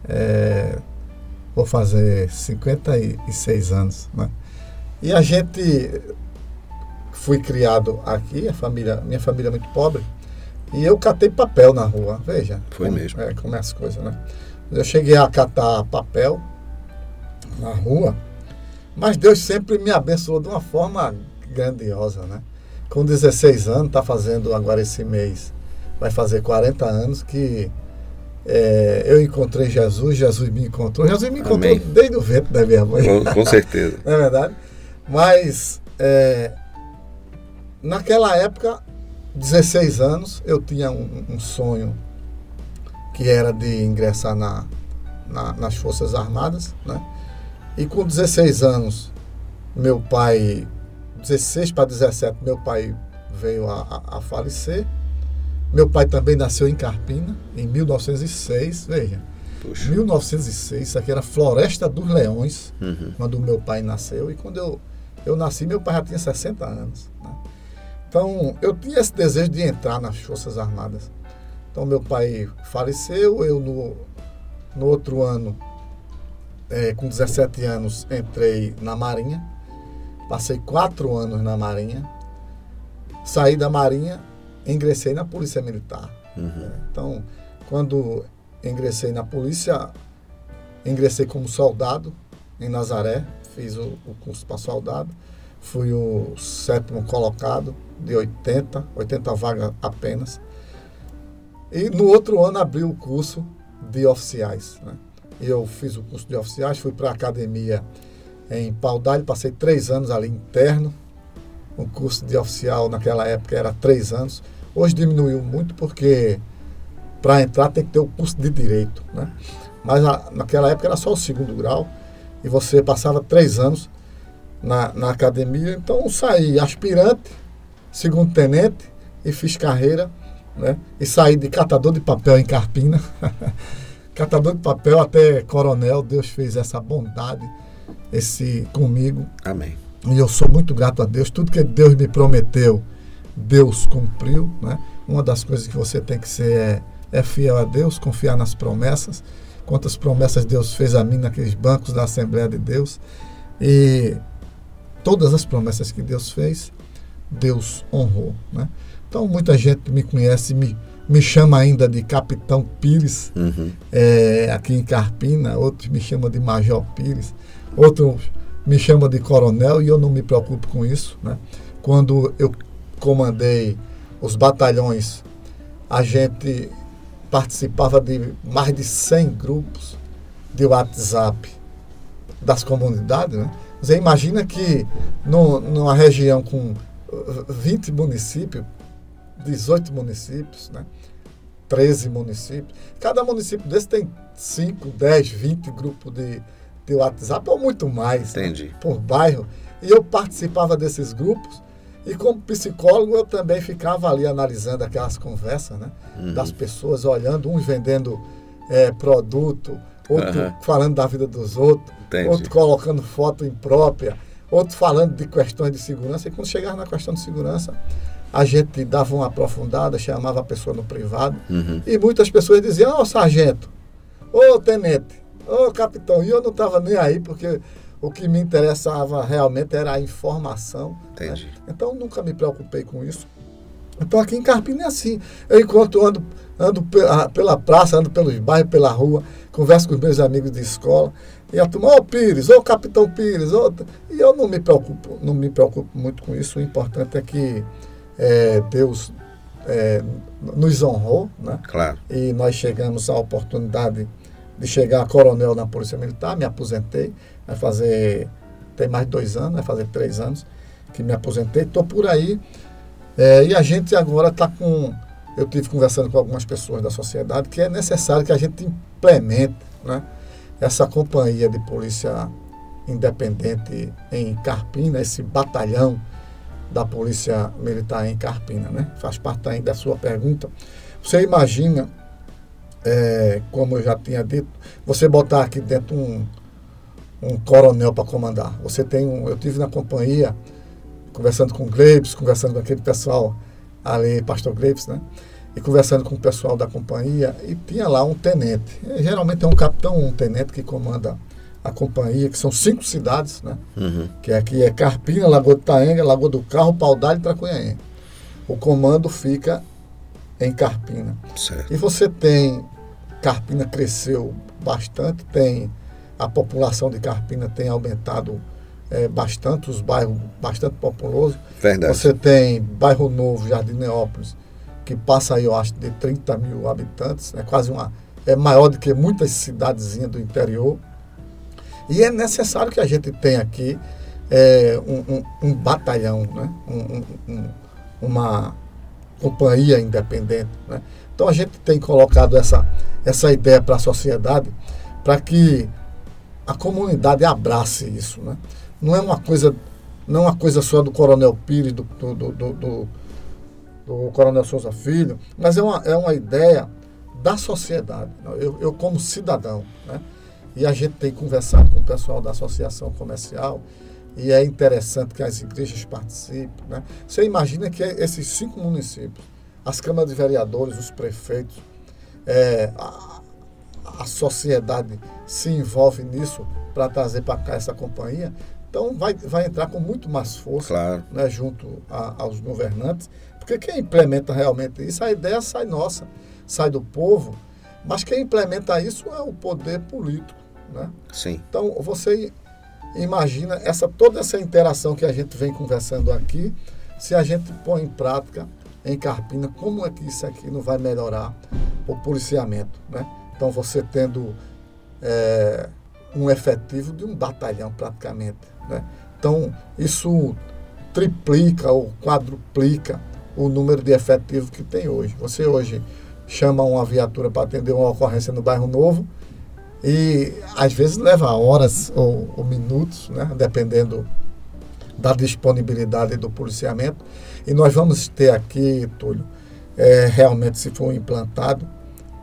É, vou fazer 56 anos. Né? E a gente fui criado aqui, a família, minha família é muito pobre, e eu catei papel na rua, veja. Foi como, mesmo. É, como é as coisas, né? Eu cheguei a catar papel na rua, mas Deus sempre me abençoou de uma forma grandiosa, né? Com 16 anos, está fazendo agora esse mês, vai fazer 40 anos que é, eu encontrei Jesus, Jesus me encontrou. Jesus me encontrou Amém. desde o vento da minha mãe. Com, com certeza. <laughs> Não é verdade? Mas é, naquela época, 16 anos, eu tinha um, um sonho que era de ingressar na, na- nas Forças Armadas, né? E com 16 anos, meu pai, 16 para 17, meu pai veio a, a- a falecer. Meu pai também nasceu em Carpina, em 1906, veja. Puxa. 1906, isso aqui era Floresta dos Leões, Uhum. quando meu pai nasceu. E quando eu, eu nasci, meu pai já tinha 60 anos. Né? Então, eu tinha esse desejo de entrar nas Forças Armadas. Então, meu pai faleceu, eu no, no outro ano, eh, com 17 anos, entrei na Marinha. Passei quatro anos na Marinha. Saí da Marinha, ingressei na Polícia Militar. Uhum. Então, quando ingressei na polícia, ingressei como soldado em Nazaré, fiz o, o curso para soldado, fui o sétimo colocado de 80, 80 vagas apenas. E no outro ano abri o curso de oficiais. Né? E eu fiz o curso de oficiais, fui para a academia em Paudalho, passei três anos ali interno. O curso de oficial naquela época era três anos. Hoje diminuiu muito porque para entrar tem que ter o curso de direito, né? Mas a- naquela época era só o segundo grau e você passava três anos na, na academia. Então saí aspirante, segundo tenente e fiz carreira, né? E saí de catador de papel em Carpina, <laughs> catador de papel até coronel. Deus fez essa bondade esse comigo Amém. e eu sou muito grato a Deus. Tudo que Deus me prometeu, Deus cumpriu. Né? Uma das coisas que você tem que ser é, é fiel a Deus, confiar nas promessas. Quantas promessas Deus fez a mim naqueles bancos da Assembleia de Deus. E todas as promessas que Deus fez, Deus honrou. Né? Então, muita gente me conhece, me, me chama ainda de Capitão Pires Uhum. é, aqui em Carpina, outros me chamam de Major Pires, outros me chamam de Coronel e eu não me preocupo com isso. Né? Quando eu comandei os batalhões, a gente participava de mais de 100 grupos de WhatsApp das comunidades. Né? Você imagina que no, numa região com uh, 20 municípios, 18 municípios, né? 13 municípios. Cada município desse tem 5, 10, 20 grupos de, de WhatsApp ou muito mais né, Entendi. por bairro. E eu participava desses grupos e como psicólogo eu também ficava ali analisando aquelas conversas né, Uhum. das pessoas, olhando, uns vendendo eh, produto, outro Aham. falando da vida dos outros, Entendi. outro colocando foto imprópria, outro falando de questões de segurança. E quando chegava na questão de segurança, a gente dava uma aprofundada, chamava a pessoa no privado. Uhum. E muitas pessoas diziam, ô sargento, ô tenente, ô capitão. E eu não estava nem aí, porque o que me interessava realmente era a informação. né? Entendi. Então nunca me preocupei com isso. Então aqui em Carpina é assim. Eu enquanto ando, ando ah, pela praça, ando pelos bairros, pela rua, converso com os meus amigos de escola, e a turma, ô Pires, ô Capitão Pires, ô... e eu não me preocupo, não me preocupo muito com isso. O importante é que eh, Deus eh, nos honrou, né? Claro. e nós chegamos à oportunidade de chegar a coronel na Polícia Militar, me aposentei, vai fazer, tem mais de dois anos, vai fazer três anos que me aposentei, estou por aí, é, e a gente agora está com, eu tive conversando com algumas pessoas da sociedade, que é necessário que a gente implemente né, essa companhia de polícia independente em Carpina, esse batalhão da Polícia Militar em Carpina, né? Faz parte ainda da sua pergunta. Você imagina, é, como eu já tinha dito, você botar aqui dentro um, um coronel para comandar. Você tem um, eu tive na companhia conversando com o Gleibs, conversando com aquele pessoal ali, pastor Gleibs, né? E conversando com o pessoal da companhia e tinha lá um tenente. É, geralmente é um capitão um tenente que comanda a companhia, que são cinco cidades, né? Uhum. que aqui é Carpina, Lagoa do Taenga, Lagoa do Carro, Paudalho e Tracunhaém. O comando fica em Carpina. Certo. E você tem, Carpina cresceu bastante, tem a população de Carpina tem aumentado eh, bastante, os bairros bastante populosos. Verdade. Você tem Bairro Novo, Jardim Neópolis, que passa aí, eu acho, de 30 mil habitantes, né? quase uma é maior do que muitas cidadezinhas do interior. E é necessário que a gente tenha aqui é, um, um, um, batalhão, né? Um, uma companhia independente. Né? Então a gente tem colocado essa, essa ideia para a sociedade para que a comunidade abrace isso. Né? Não é uma coisa não é uma coisa só do Coronel Pires, do, do, do, do, do Coronel Souza Filho, mas é uma, é uma ideia da sociedade. Eu, eu como cidadão, né? e a gente tem conversado com o pessoal da associação comercial, e é interessante que as igrejas participem. Né? Você imagina que esses cinco municípios, as câmaras de vereadores, os prefeitos, é, a, a sociedade se envolve nisso para trazer para cá essa companhia, então vai, vai entrar com muito mais força claro. né, junto a, aos governantes, porque quem implementa realmente isso, a ideia sai nossa, sai do povo, mas quem implementa isso é o poder político. Né? Sim. Então você imagina essa toda essa interação que a gente vem conversando aqui, se a gente põe em prática em Carpina, como é que isso aqui não vai melhorar o policiamento, né? Então você tendo é, um efetivo de um batalhão praticamente, né? Então isso triplica ou quadruplica o número de efetivos que tem hoje. Você hoje chama uma viatura para atender uma ocorrência no bairro Novo, e às vezes leva horas ou, ou minutos, né? dependendo da disponibilidade do policiamento. E nós vamos ter aqui, Túlio, é, realmente, se for implantado,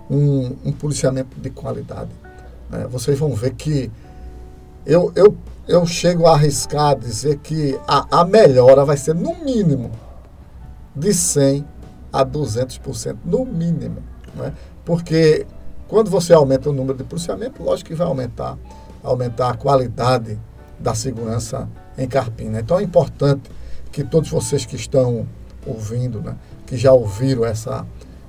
um, um policiamento de qualidade. Né? Vocês vão ver que eu, eu, eu chego a arriscar dizer que a, a melhora vai ser, no mínimo, de 100% a 200%, no mínimo. Né? Porque quando você aumenta o número de policiamento, lógico que vai aumentar, aumentar a qualidade da segurança em Carpina. Então é importante que todos vocês que estão ouvindo, né, que já ouviram essa,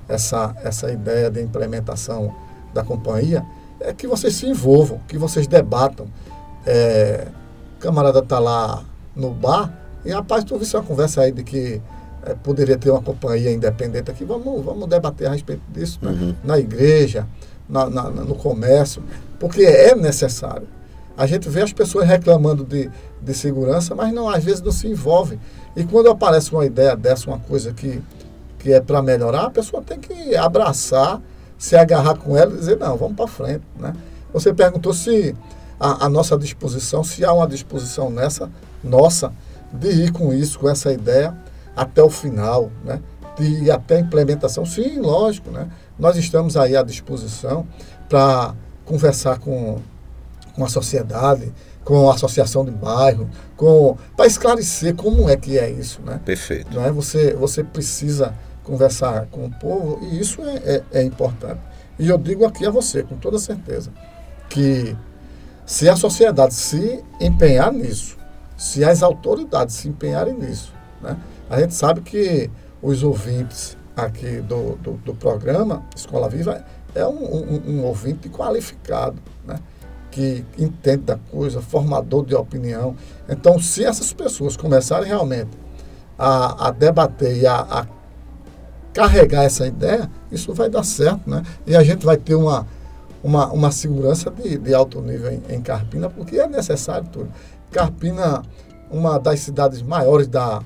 essa, essa ideia de implementação da companhia, é que vocês se envolvam, que vocês debatam. É, camarada está lá no bar e, rapaz, tu viu uma conversa aí de que é, poderia ter uma companhia independente aqui, vamos, vamos debater a respeito disso né? uhum. na igreja, na, na, no comércio, porque é necessário. A gente vê as pessoas reclamando de, de segurança, mas não, às vezes não se envolve. E quando aparece uma ideia dessa, uma coisa que, que é para melhorar, a pessoa tem que abraçar, se agarrar com ela e dizer, não, vamos para frente. Né? Você perguntou se a, a, nossa disposição, se há uma disposição nessa, nossa, de ir com isso, com essa ideia, até o final, né? de ir até a implementação. Sim, lógico, né? Nós estamos aí à disposição para conversar com, com a sociedade, com a associação de bairro, com para esclarecer como é que é isso, né? Perfeito. Não é? Você, você precisa conversar com o povo e isso é, é, é importante. E eu digo aqui a você, com toda certeza, que se a sociedade se empenhar nisso, se as autoridades se empenharem nisso, né? a gente sabe que os ouvintes aqui do, do, do programa Escola Viva é um, um, um, ouvinte qualificado, né? que entende da coisa, formador de opinião. Então, se essas pessoas começarem realmente a, a debater e a, a, carregar essa ideia, isso vai dar certo, né? E a gente vai ter uma, uma, uma segurança de, de alto nível em, em Carpina, porque é necessário tudo. Carpina, uma das cidades maiores da,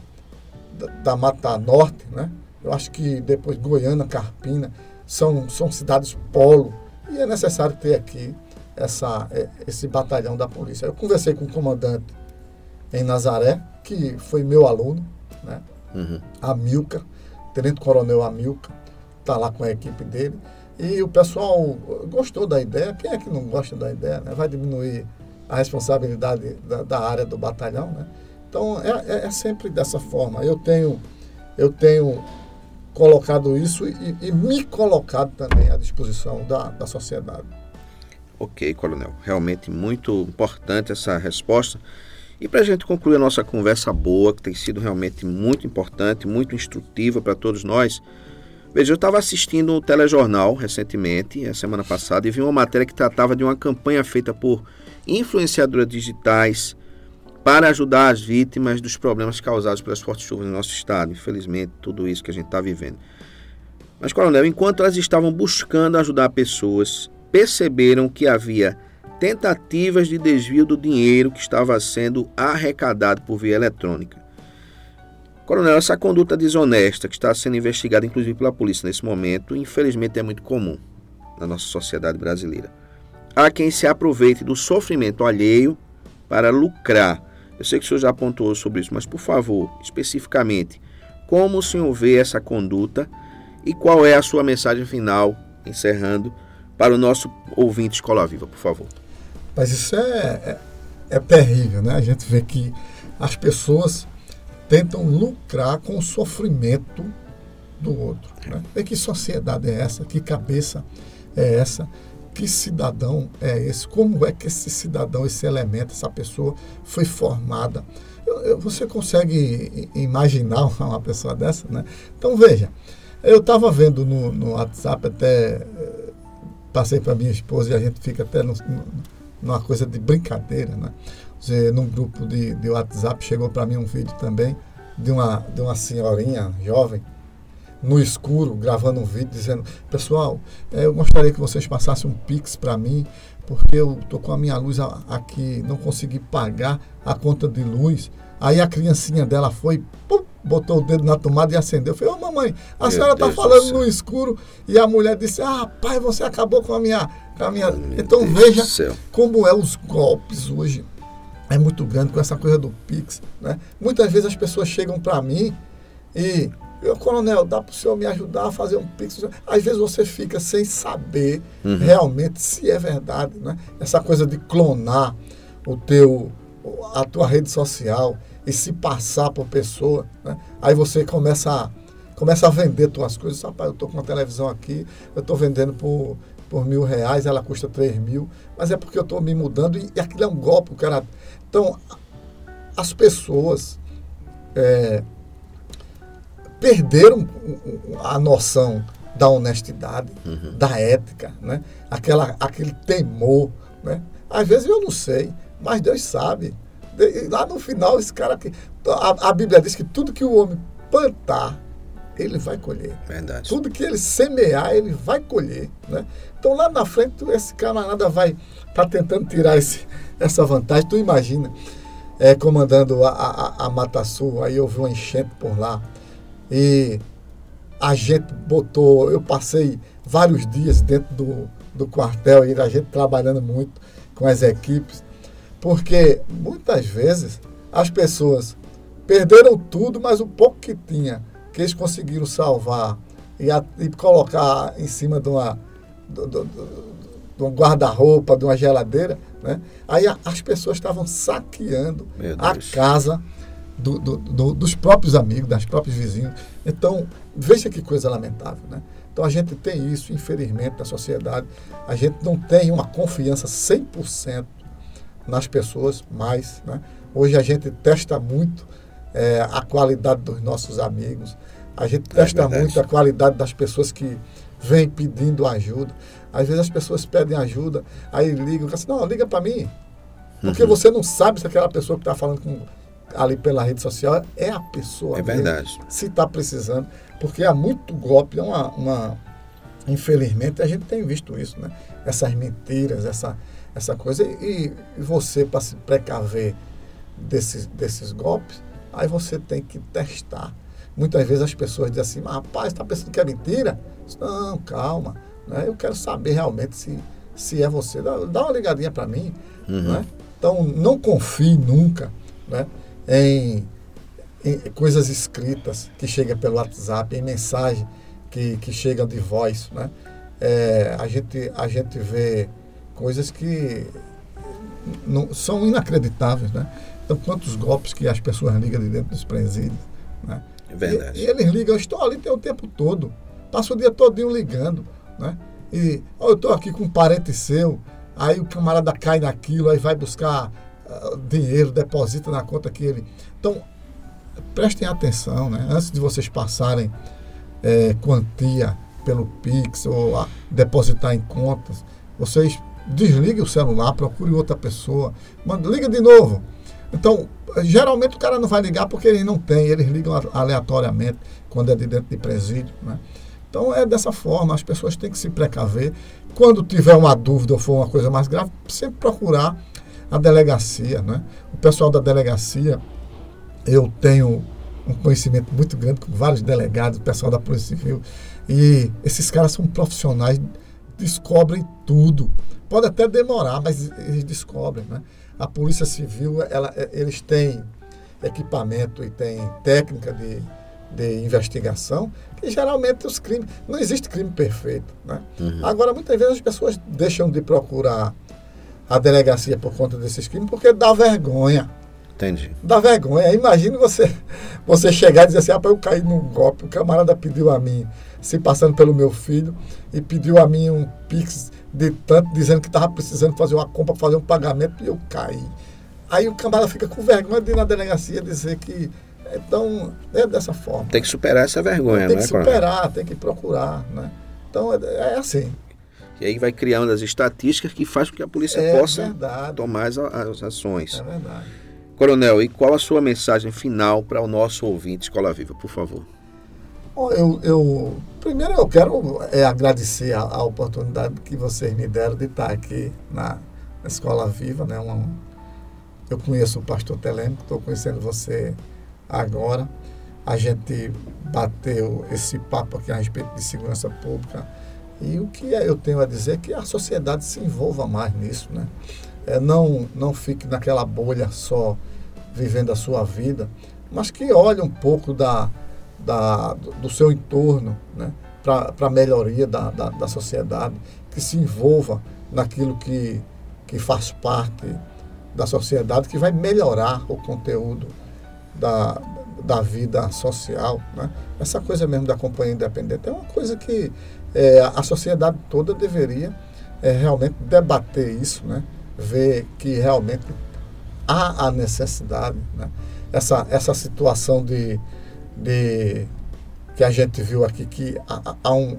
da, da Mata Norte, né? Eu acho que depois Goiânia, Carpina, são, são cidades polo e é necessário ter aqui essa, é, esse batalhão da polícia. Eu conversei com o comandante em Nazaré, que foi meu aluno, né? Uhum. Amilcar, Tenente Coronel Amilcar, está lá com a equipe dele. E o pessoal gostou da ideia. Quem é que não gosta da ideia? Né? Vai diminuir a responsabilidade da, da área do batalhão. Né? Então é, é, é sempre dessa forma. Eu tenho, eu tenho colocado isso e, e me colocado também à disposição da, da sociedade. Ok, coronel. Realmente muito importante essa resposta. E para a gente concluir a nossa conversa boa, que tem sido realmente muito importante, muito instrutiva para todos nós. Veja, eu estava assistindo um telejornal recentemente, a semana passada, e vi uma matéria que tratava de uma campanha feita por influenciadoras digitais para ajudar as vítimas dos problemas causados pelas fortes chuvas no nosso estado. Infelizmente, tudo isso que a gente está vivendo. Mas, coronel, enquanto elas estavam buscando ajudar pessoas, perceberam que havia tentativas de desvio do dinheiro que estava sendo arrecadado por via eletrônica. Coronel, essa conduta desonesta que está sendo investigada inclusive pela polícia nesse momento, infelizmente é muito comum na nossa sociedade brasileira. Há quem se aproveite do sofrimento alheio para lucrar. Eu sei que o senhor já apontou sobre isso, mas por favor, especificamente, como o senhor vê essa conduta e qual é a sua mensagem final, encerrando, para o nosso ouvinte Escola Viva, por favor? Mas isso é, é, é terrível, né? A gente vê que as pessoas tentam lucrar com o sofrimento do outro. Né? E que sociedade é essa? Que cabeça é essa? Que cidadão é esse? Como é que esse cidadão, esse elemento, essa pessoa foi formada? Eu, eu, você consegue imaginar <laughs> uma pessoa dessa? Né? Então veja, eu estava vendo no, no, WhatsApp até eh, passei para minha esposa e a gente fica até no, no numa coisa de brincadeira, né? Você, num grupo de, de WhatsApp chegou para mim um vídeo também de uma, de uma senhorinha jovem no escuro gravando um vídeo dizendo pessoal é, eu gostaria que vocês passassem um pix para mim porque eu tô com a minha luz aqui não consegui pagar a conta de luz aí a criancinha dela foi pum, botou o dedo na tomada e acendeu. Eu falei, ô oh, mamãe, a Meu senhora está falando no escuro. E a mulher disse, ah, pai, você acabou com a minha. Minha... então Deus veja como é os golpes hoje. É muito grande com essa coisa do Pix. Né? Muitas vezes as pessoas chegam para mim e. Eu, coronel, dá para o senhor me ajudar a fazer um Pix? Às vezes você fica sem saber uhum. realmente se é verdade. Né? Essa coisa de clonar o teu, a tua rede social e se passar por pessoa, né? aí você começa a, começa a vender suas coisas. Rapaz, eu estou com uma televisão aqui, eu estou vendendo por, por mil reais, ela custa três mil, mas é porque eu estou me mudando e, e, aquilo é um golpe. O cara... Então, as pessoas é, perderam a noção da honestidade, uhum. da ética, né? Aquela, aquele temor. Né? Às vezes eu não sei, mas Deus sabe. E lá no final, esse cara que. A, a, Bíblia diz que tudo que o homem plantar, ele vai colher. Verdade. Tudo que ele semear, ele vai colher. Né? Então lá na frente, esse camarada vai estar tá tentando tirar esse, <laughs> essa vantagem. Tu imagina, é, comandando a, a, a Mata Sul, aí vi uma enchente por lá. E a gente botou, eu passei vários dias dentro do, do quartel, e a gente trabalhando muito com as equipes. Porque muitas vezes as pessoas perderam tudo, mas o pouco que tinha, que eles conseguiram salvar e, a, e colocar em cima de uma, de, um guarda-roupa, de uma geladeira, né? aí a, as pessoas estavam saqueando a casa do, do, do, dos próprios amigos, das próprios vizinhos. Então, veja que coisa lamentável. Né? Então, a gente tem isso, infelizmente, na sociedade. A gente não tem uma confiança 100% nas pessoas mais. Né? Hoje a gente testa muito é, a qualidade dos nossos amigos, a gente é testa é muito a qualidade das pessoas que vêm pedindo ajuda. Às vezes as pessoas pedem ajuda, aí ligam, assim, não, liga para mim. Porque uhum. você não sabe se aquela pessoa que está falando com, ali pela rede social é a pessoa. É verdade. se está precisando. Porque há muito golpe, é uma, uma, infelizmente a gente tem visto isso, né? Essas mentiras, essa, essa coisa. E, e você, para se precaver desses, desses golpes, aí você tem que testar. Muitas vezes as pessoas dizem assim, mas rapaz, está pensando que é mentira? Não, calma. Né? Eu quero saber realmente se, se é você. Dá, dá uma ligadinha para mim. Uhum. Né? Então, não confie nunca né? em, em coisas escritas que chegam pelo WhatsApp, em mensagem que, que chegam de voz. Né? É, a, gente, a gente vê coisas que não, são inacreditáveis, né? Então, quantos golpes que as pessoas ligam de dentro dos presídios, né? É verdade. E, eles ligam, eu estou ali o tempo todo, passo o dia todinho ligando, né? E, oh, eu estou aqui com um parente seu, aí o camarada cai naquilo, aí vai buscar uh, dinheiro, deposita na conta que ele... Então, prestem atenção, né? Antes de vocês passarem é, quantia pelo Pix ou a, depositar em contas, vocês desligue o celular, procure outra pessoa, manda, liga de novo. Então, geralmente o cara não vai ligar porque ele não tem, eles ligam aleatoriamente quando é de dentro de presídio. Né? Então é dessa forma, as pessoas têm que se precaver. Quando tiver uma dúvida ou for uma coisa mais grave, sempre procurar a delegacia. Né? O pessoal da delegacia, eu tenho um conhecimento muito grande com vários delegados, o pessoal da Polícia Civil, e esses caras são profissionais, descobrem tudo. Pode até demorar, mas eles descobrem. Né? A Polícia Civil, ela, eles têm equipamento e têm técnica de, de investigação, que geralmente os crimes. Não existe crime perfeito. Né? Uhum. Agora, muitas vezes as pessoas deixam de procurar a delegacia por conta desses crimes porque dá vergonha. Entendi. Dá vergonha. Imagine você, você chegar e dizer assim, ah, eu caí num golpe, o camarada pediu a mim, se passando pelo meu filho, e pediu a mim um pix de tanto, dizendo que estava precisando fazer uma compra, fazer um pagamento, e eu caí. Aí o camarada fica com vergonha de ir na delegacia dizer que. Então, é dessa forma. Tem que superar essa vergonha, tem né? Tem que superar, tem que procurar, né? Então, é, é, assim. E aí vai criando as estatísticas que faz com que a polícia é possa verdade. tomar as, as ações. É verdade. Coronel, e qual a sua mensagem final para o nosso ouvinte Escola Viva, por favor? Eu, eu primeiro eu quero é, agradecer a, a, oportunidade que vocês me deram de estar aqui na, Escola Viva, né? Uma, eu conheço o pastor Telêmico, estou conhecendo você agora. A gente bateu esse papo aqui a respeito de segurança pública. E o que eu tenho a dizer é que a sociedade se envolva mais nisso, né? É, não, não fique naquela bolha só vivendo a sua vida, mas que olhe um pouco da, da, do seu entorno né? para a melhoria da, da, da sociedade, que se envolva naquilo que, que faz parte da sociedade que vai melhorar o conteúdo da, da vida social. Né? Essa coisa mesmo da companhia independente é uma coisa que é, a sociedade toda deveria é, realmente debater isso, né? ver que realmente há a necessidade. Né? Essa, essa situação de, de que a gente viu aqui, que há, um,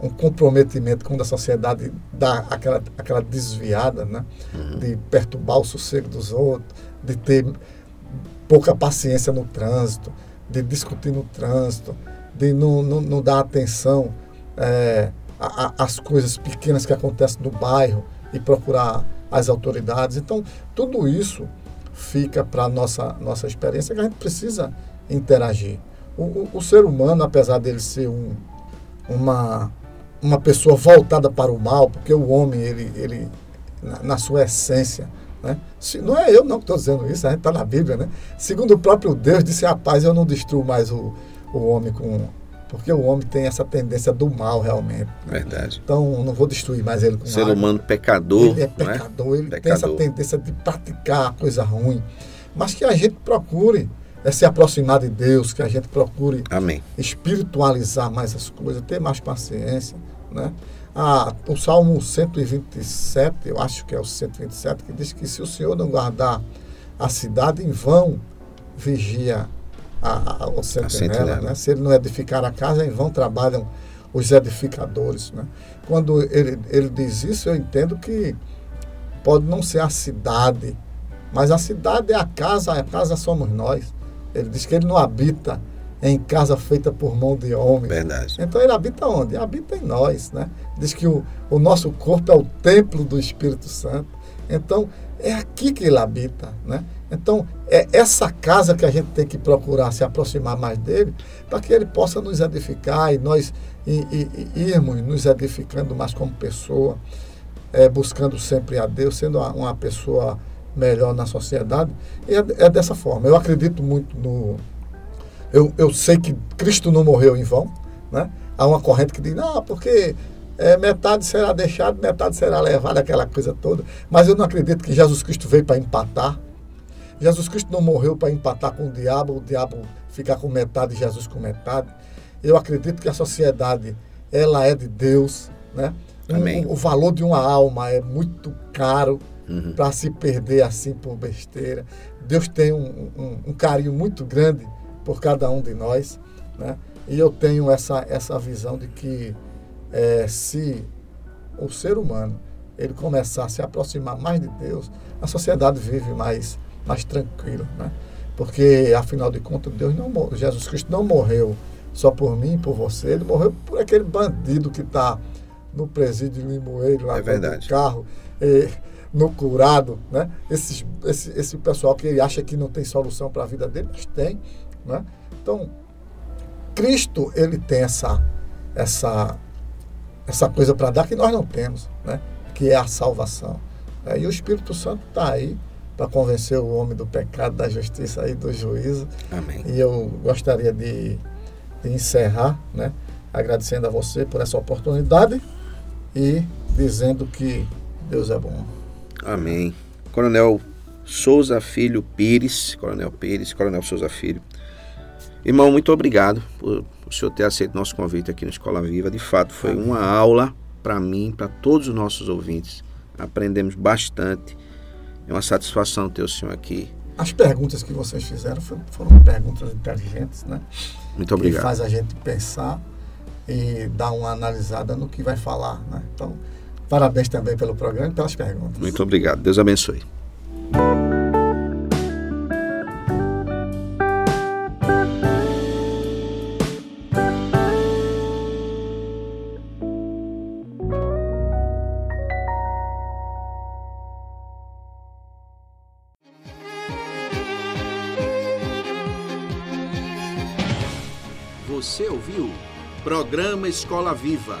um comprometimento quando a sociedade dá aquela, aquela desviada, né? Uhum. De perturbar o sossego dos outros, de ter pouca paciência no trânsito, de discutir no trânsito, de não, não, não dar atenção é, às coisas pequenas que acontecem no bairro e procurar as autoridades. Então, tudo isso fica para a nossa, nossa experiência que a gente precisa interagir. O, o, o ser humano, apesar dele ser um, uma uma pessoa voltada para o mal, porque o homem, ele, ele na, na sua essência, né? Se, não é eu não que estou dizendo isso, a gente está na Bíblia, né? Segundo o próprio Deus, disse, rapaz, eu não destruo mais o, o homem com... Porque o homem tem essa tendência do mal, realmente. Né? Verdade. Então, não vou destruir mais ele com Ser água. humano pecador. Ele é, é? pecador, é? ele pecador. tem essa tendência de praticar coisa ruim. Mas que a gente procure é se aproximar de Deus, que a gente procure Amém. espiritualizar mais as coisas, ter mais paciência. Né? Ah, o Salmo 127, eu acho que é o 127, que diz que se o Senhor não guardar a cidade, em vão vigia a, a, o sentinela. Né? Se ele não edificar a casa, em vão trabalham os edificadores. Né? Quando ele, ele diz isso, eu entendo que pode não ser a cidade, mas a cidade é a casa, a casa somos nós. Ele diz que ele não habita em casa feita por mão de homem. Verdade. Então ele habita onde? Habita em nós, né? Diz que o, o nosso corpo é o templo do Espírito Santo. Então é aqui que ele habita, né? Então é essa casa que a gente tem que procurar se aproximar mais dele, para que ele possa nos edificar e nós e, e, e irmos nos edificando mais como pessoa, é, buscando sempre a Deus, sendo uma, uma pessoa melhor na sociedade. E é, é dessa forma. Eu acredito muito no eu, eu sei que Cristo não morreu em vão. Né? Há uma corrente que diz, não, porque é, metade será deixada, metade será levada, aquela coisa toda. Mas eu não acredito que Jesus Cristo veio para empatar. Jesus Cristo não morreu para empatar com o diabo, o diabo ficar com metade e Jesus com metade. Eu acredito que a sociedade, ela é de Deus, né? Amém. O, o valor de uma alma é muito caro uhum. para se perder assim por besteira. Deus tem um, um, um carinho muito grande por cada um de nós. Né? E eu tenho essa, essa visão de que é, se o ser humano ele começar a se aproximar mais de Deus, a sociedade vive mais, mais tranquila. Né? Porque, afinal de contas, Deus não, Jesus Cristo não morreu só por mim, por você, ele morreu por aquele bandido que está no presídio de Limoeiro, lá é do carro, e, no curado, né? Esse, esse, esse pessoal que acha que não tem solução para a vida dele, mas tem, né? Então, Cristo, ele tem essa, essa, essa coisa para dar que nós não temos, né? Que é a salvação. É, e o Espírito Santo está aí para convencer o homem do pecado, da justiça e do juízo. Amém. E eu gostaria de, de encerrar, né? Agradecendo a você por essa oportunidade e dizendo que Deus é bom. Amém. Coronel Souza Filho Pires, Coronel Pires, Coronel Souza Filho. Irmão, muito obrigado por, o senhor ter aceito nosso convite aqui na Escola Viva. De fato, foi uma aula para mim, para todos os nossos ouvintes. Aprendemos bastante. É uma satisfação ter o senhor aqui. As perguntas que vocês fizeram foram perguntas inteligentes, né? Muito obrigado. Que faz a gente pensar e dar uma analisada no que vai falar, né? Então, parabéns também pelo programa e pelas perguntas. Muito obrigado. Deus abençoe. Você ouviu? Programa Escola Viva.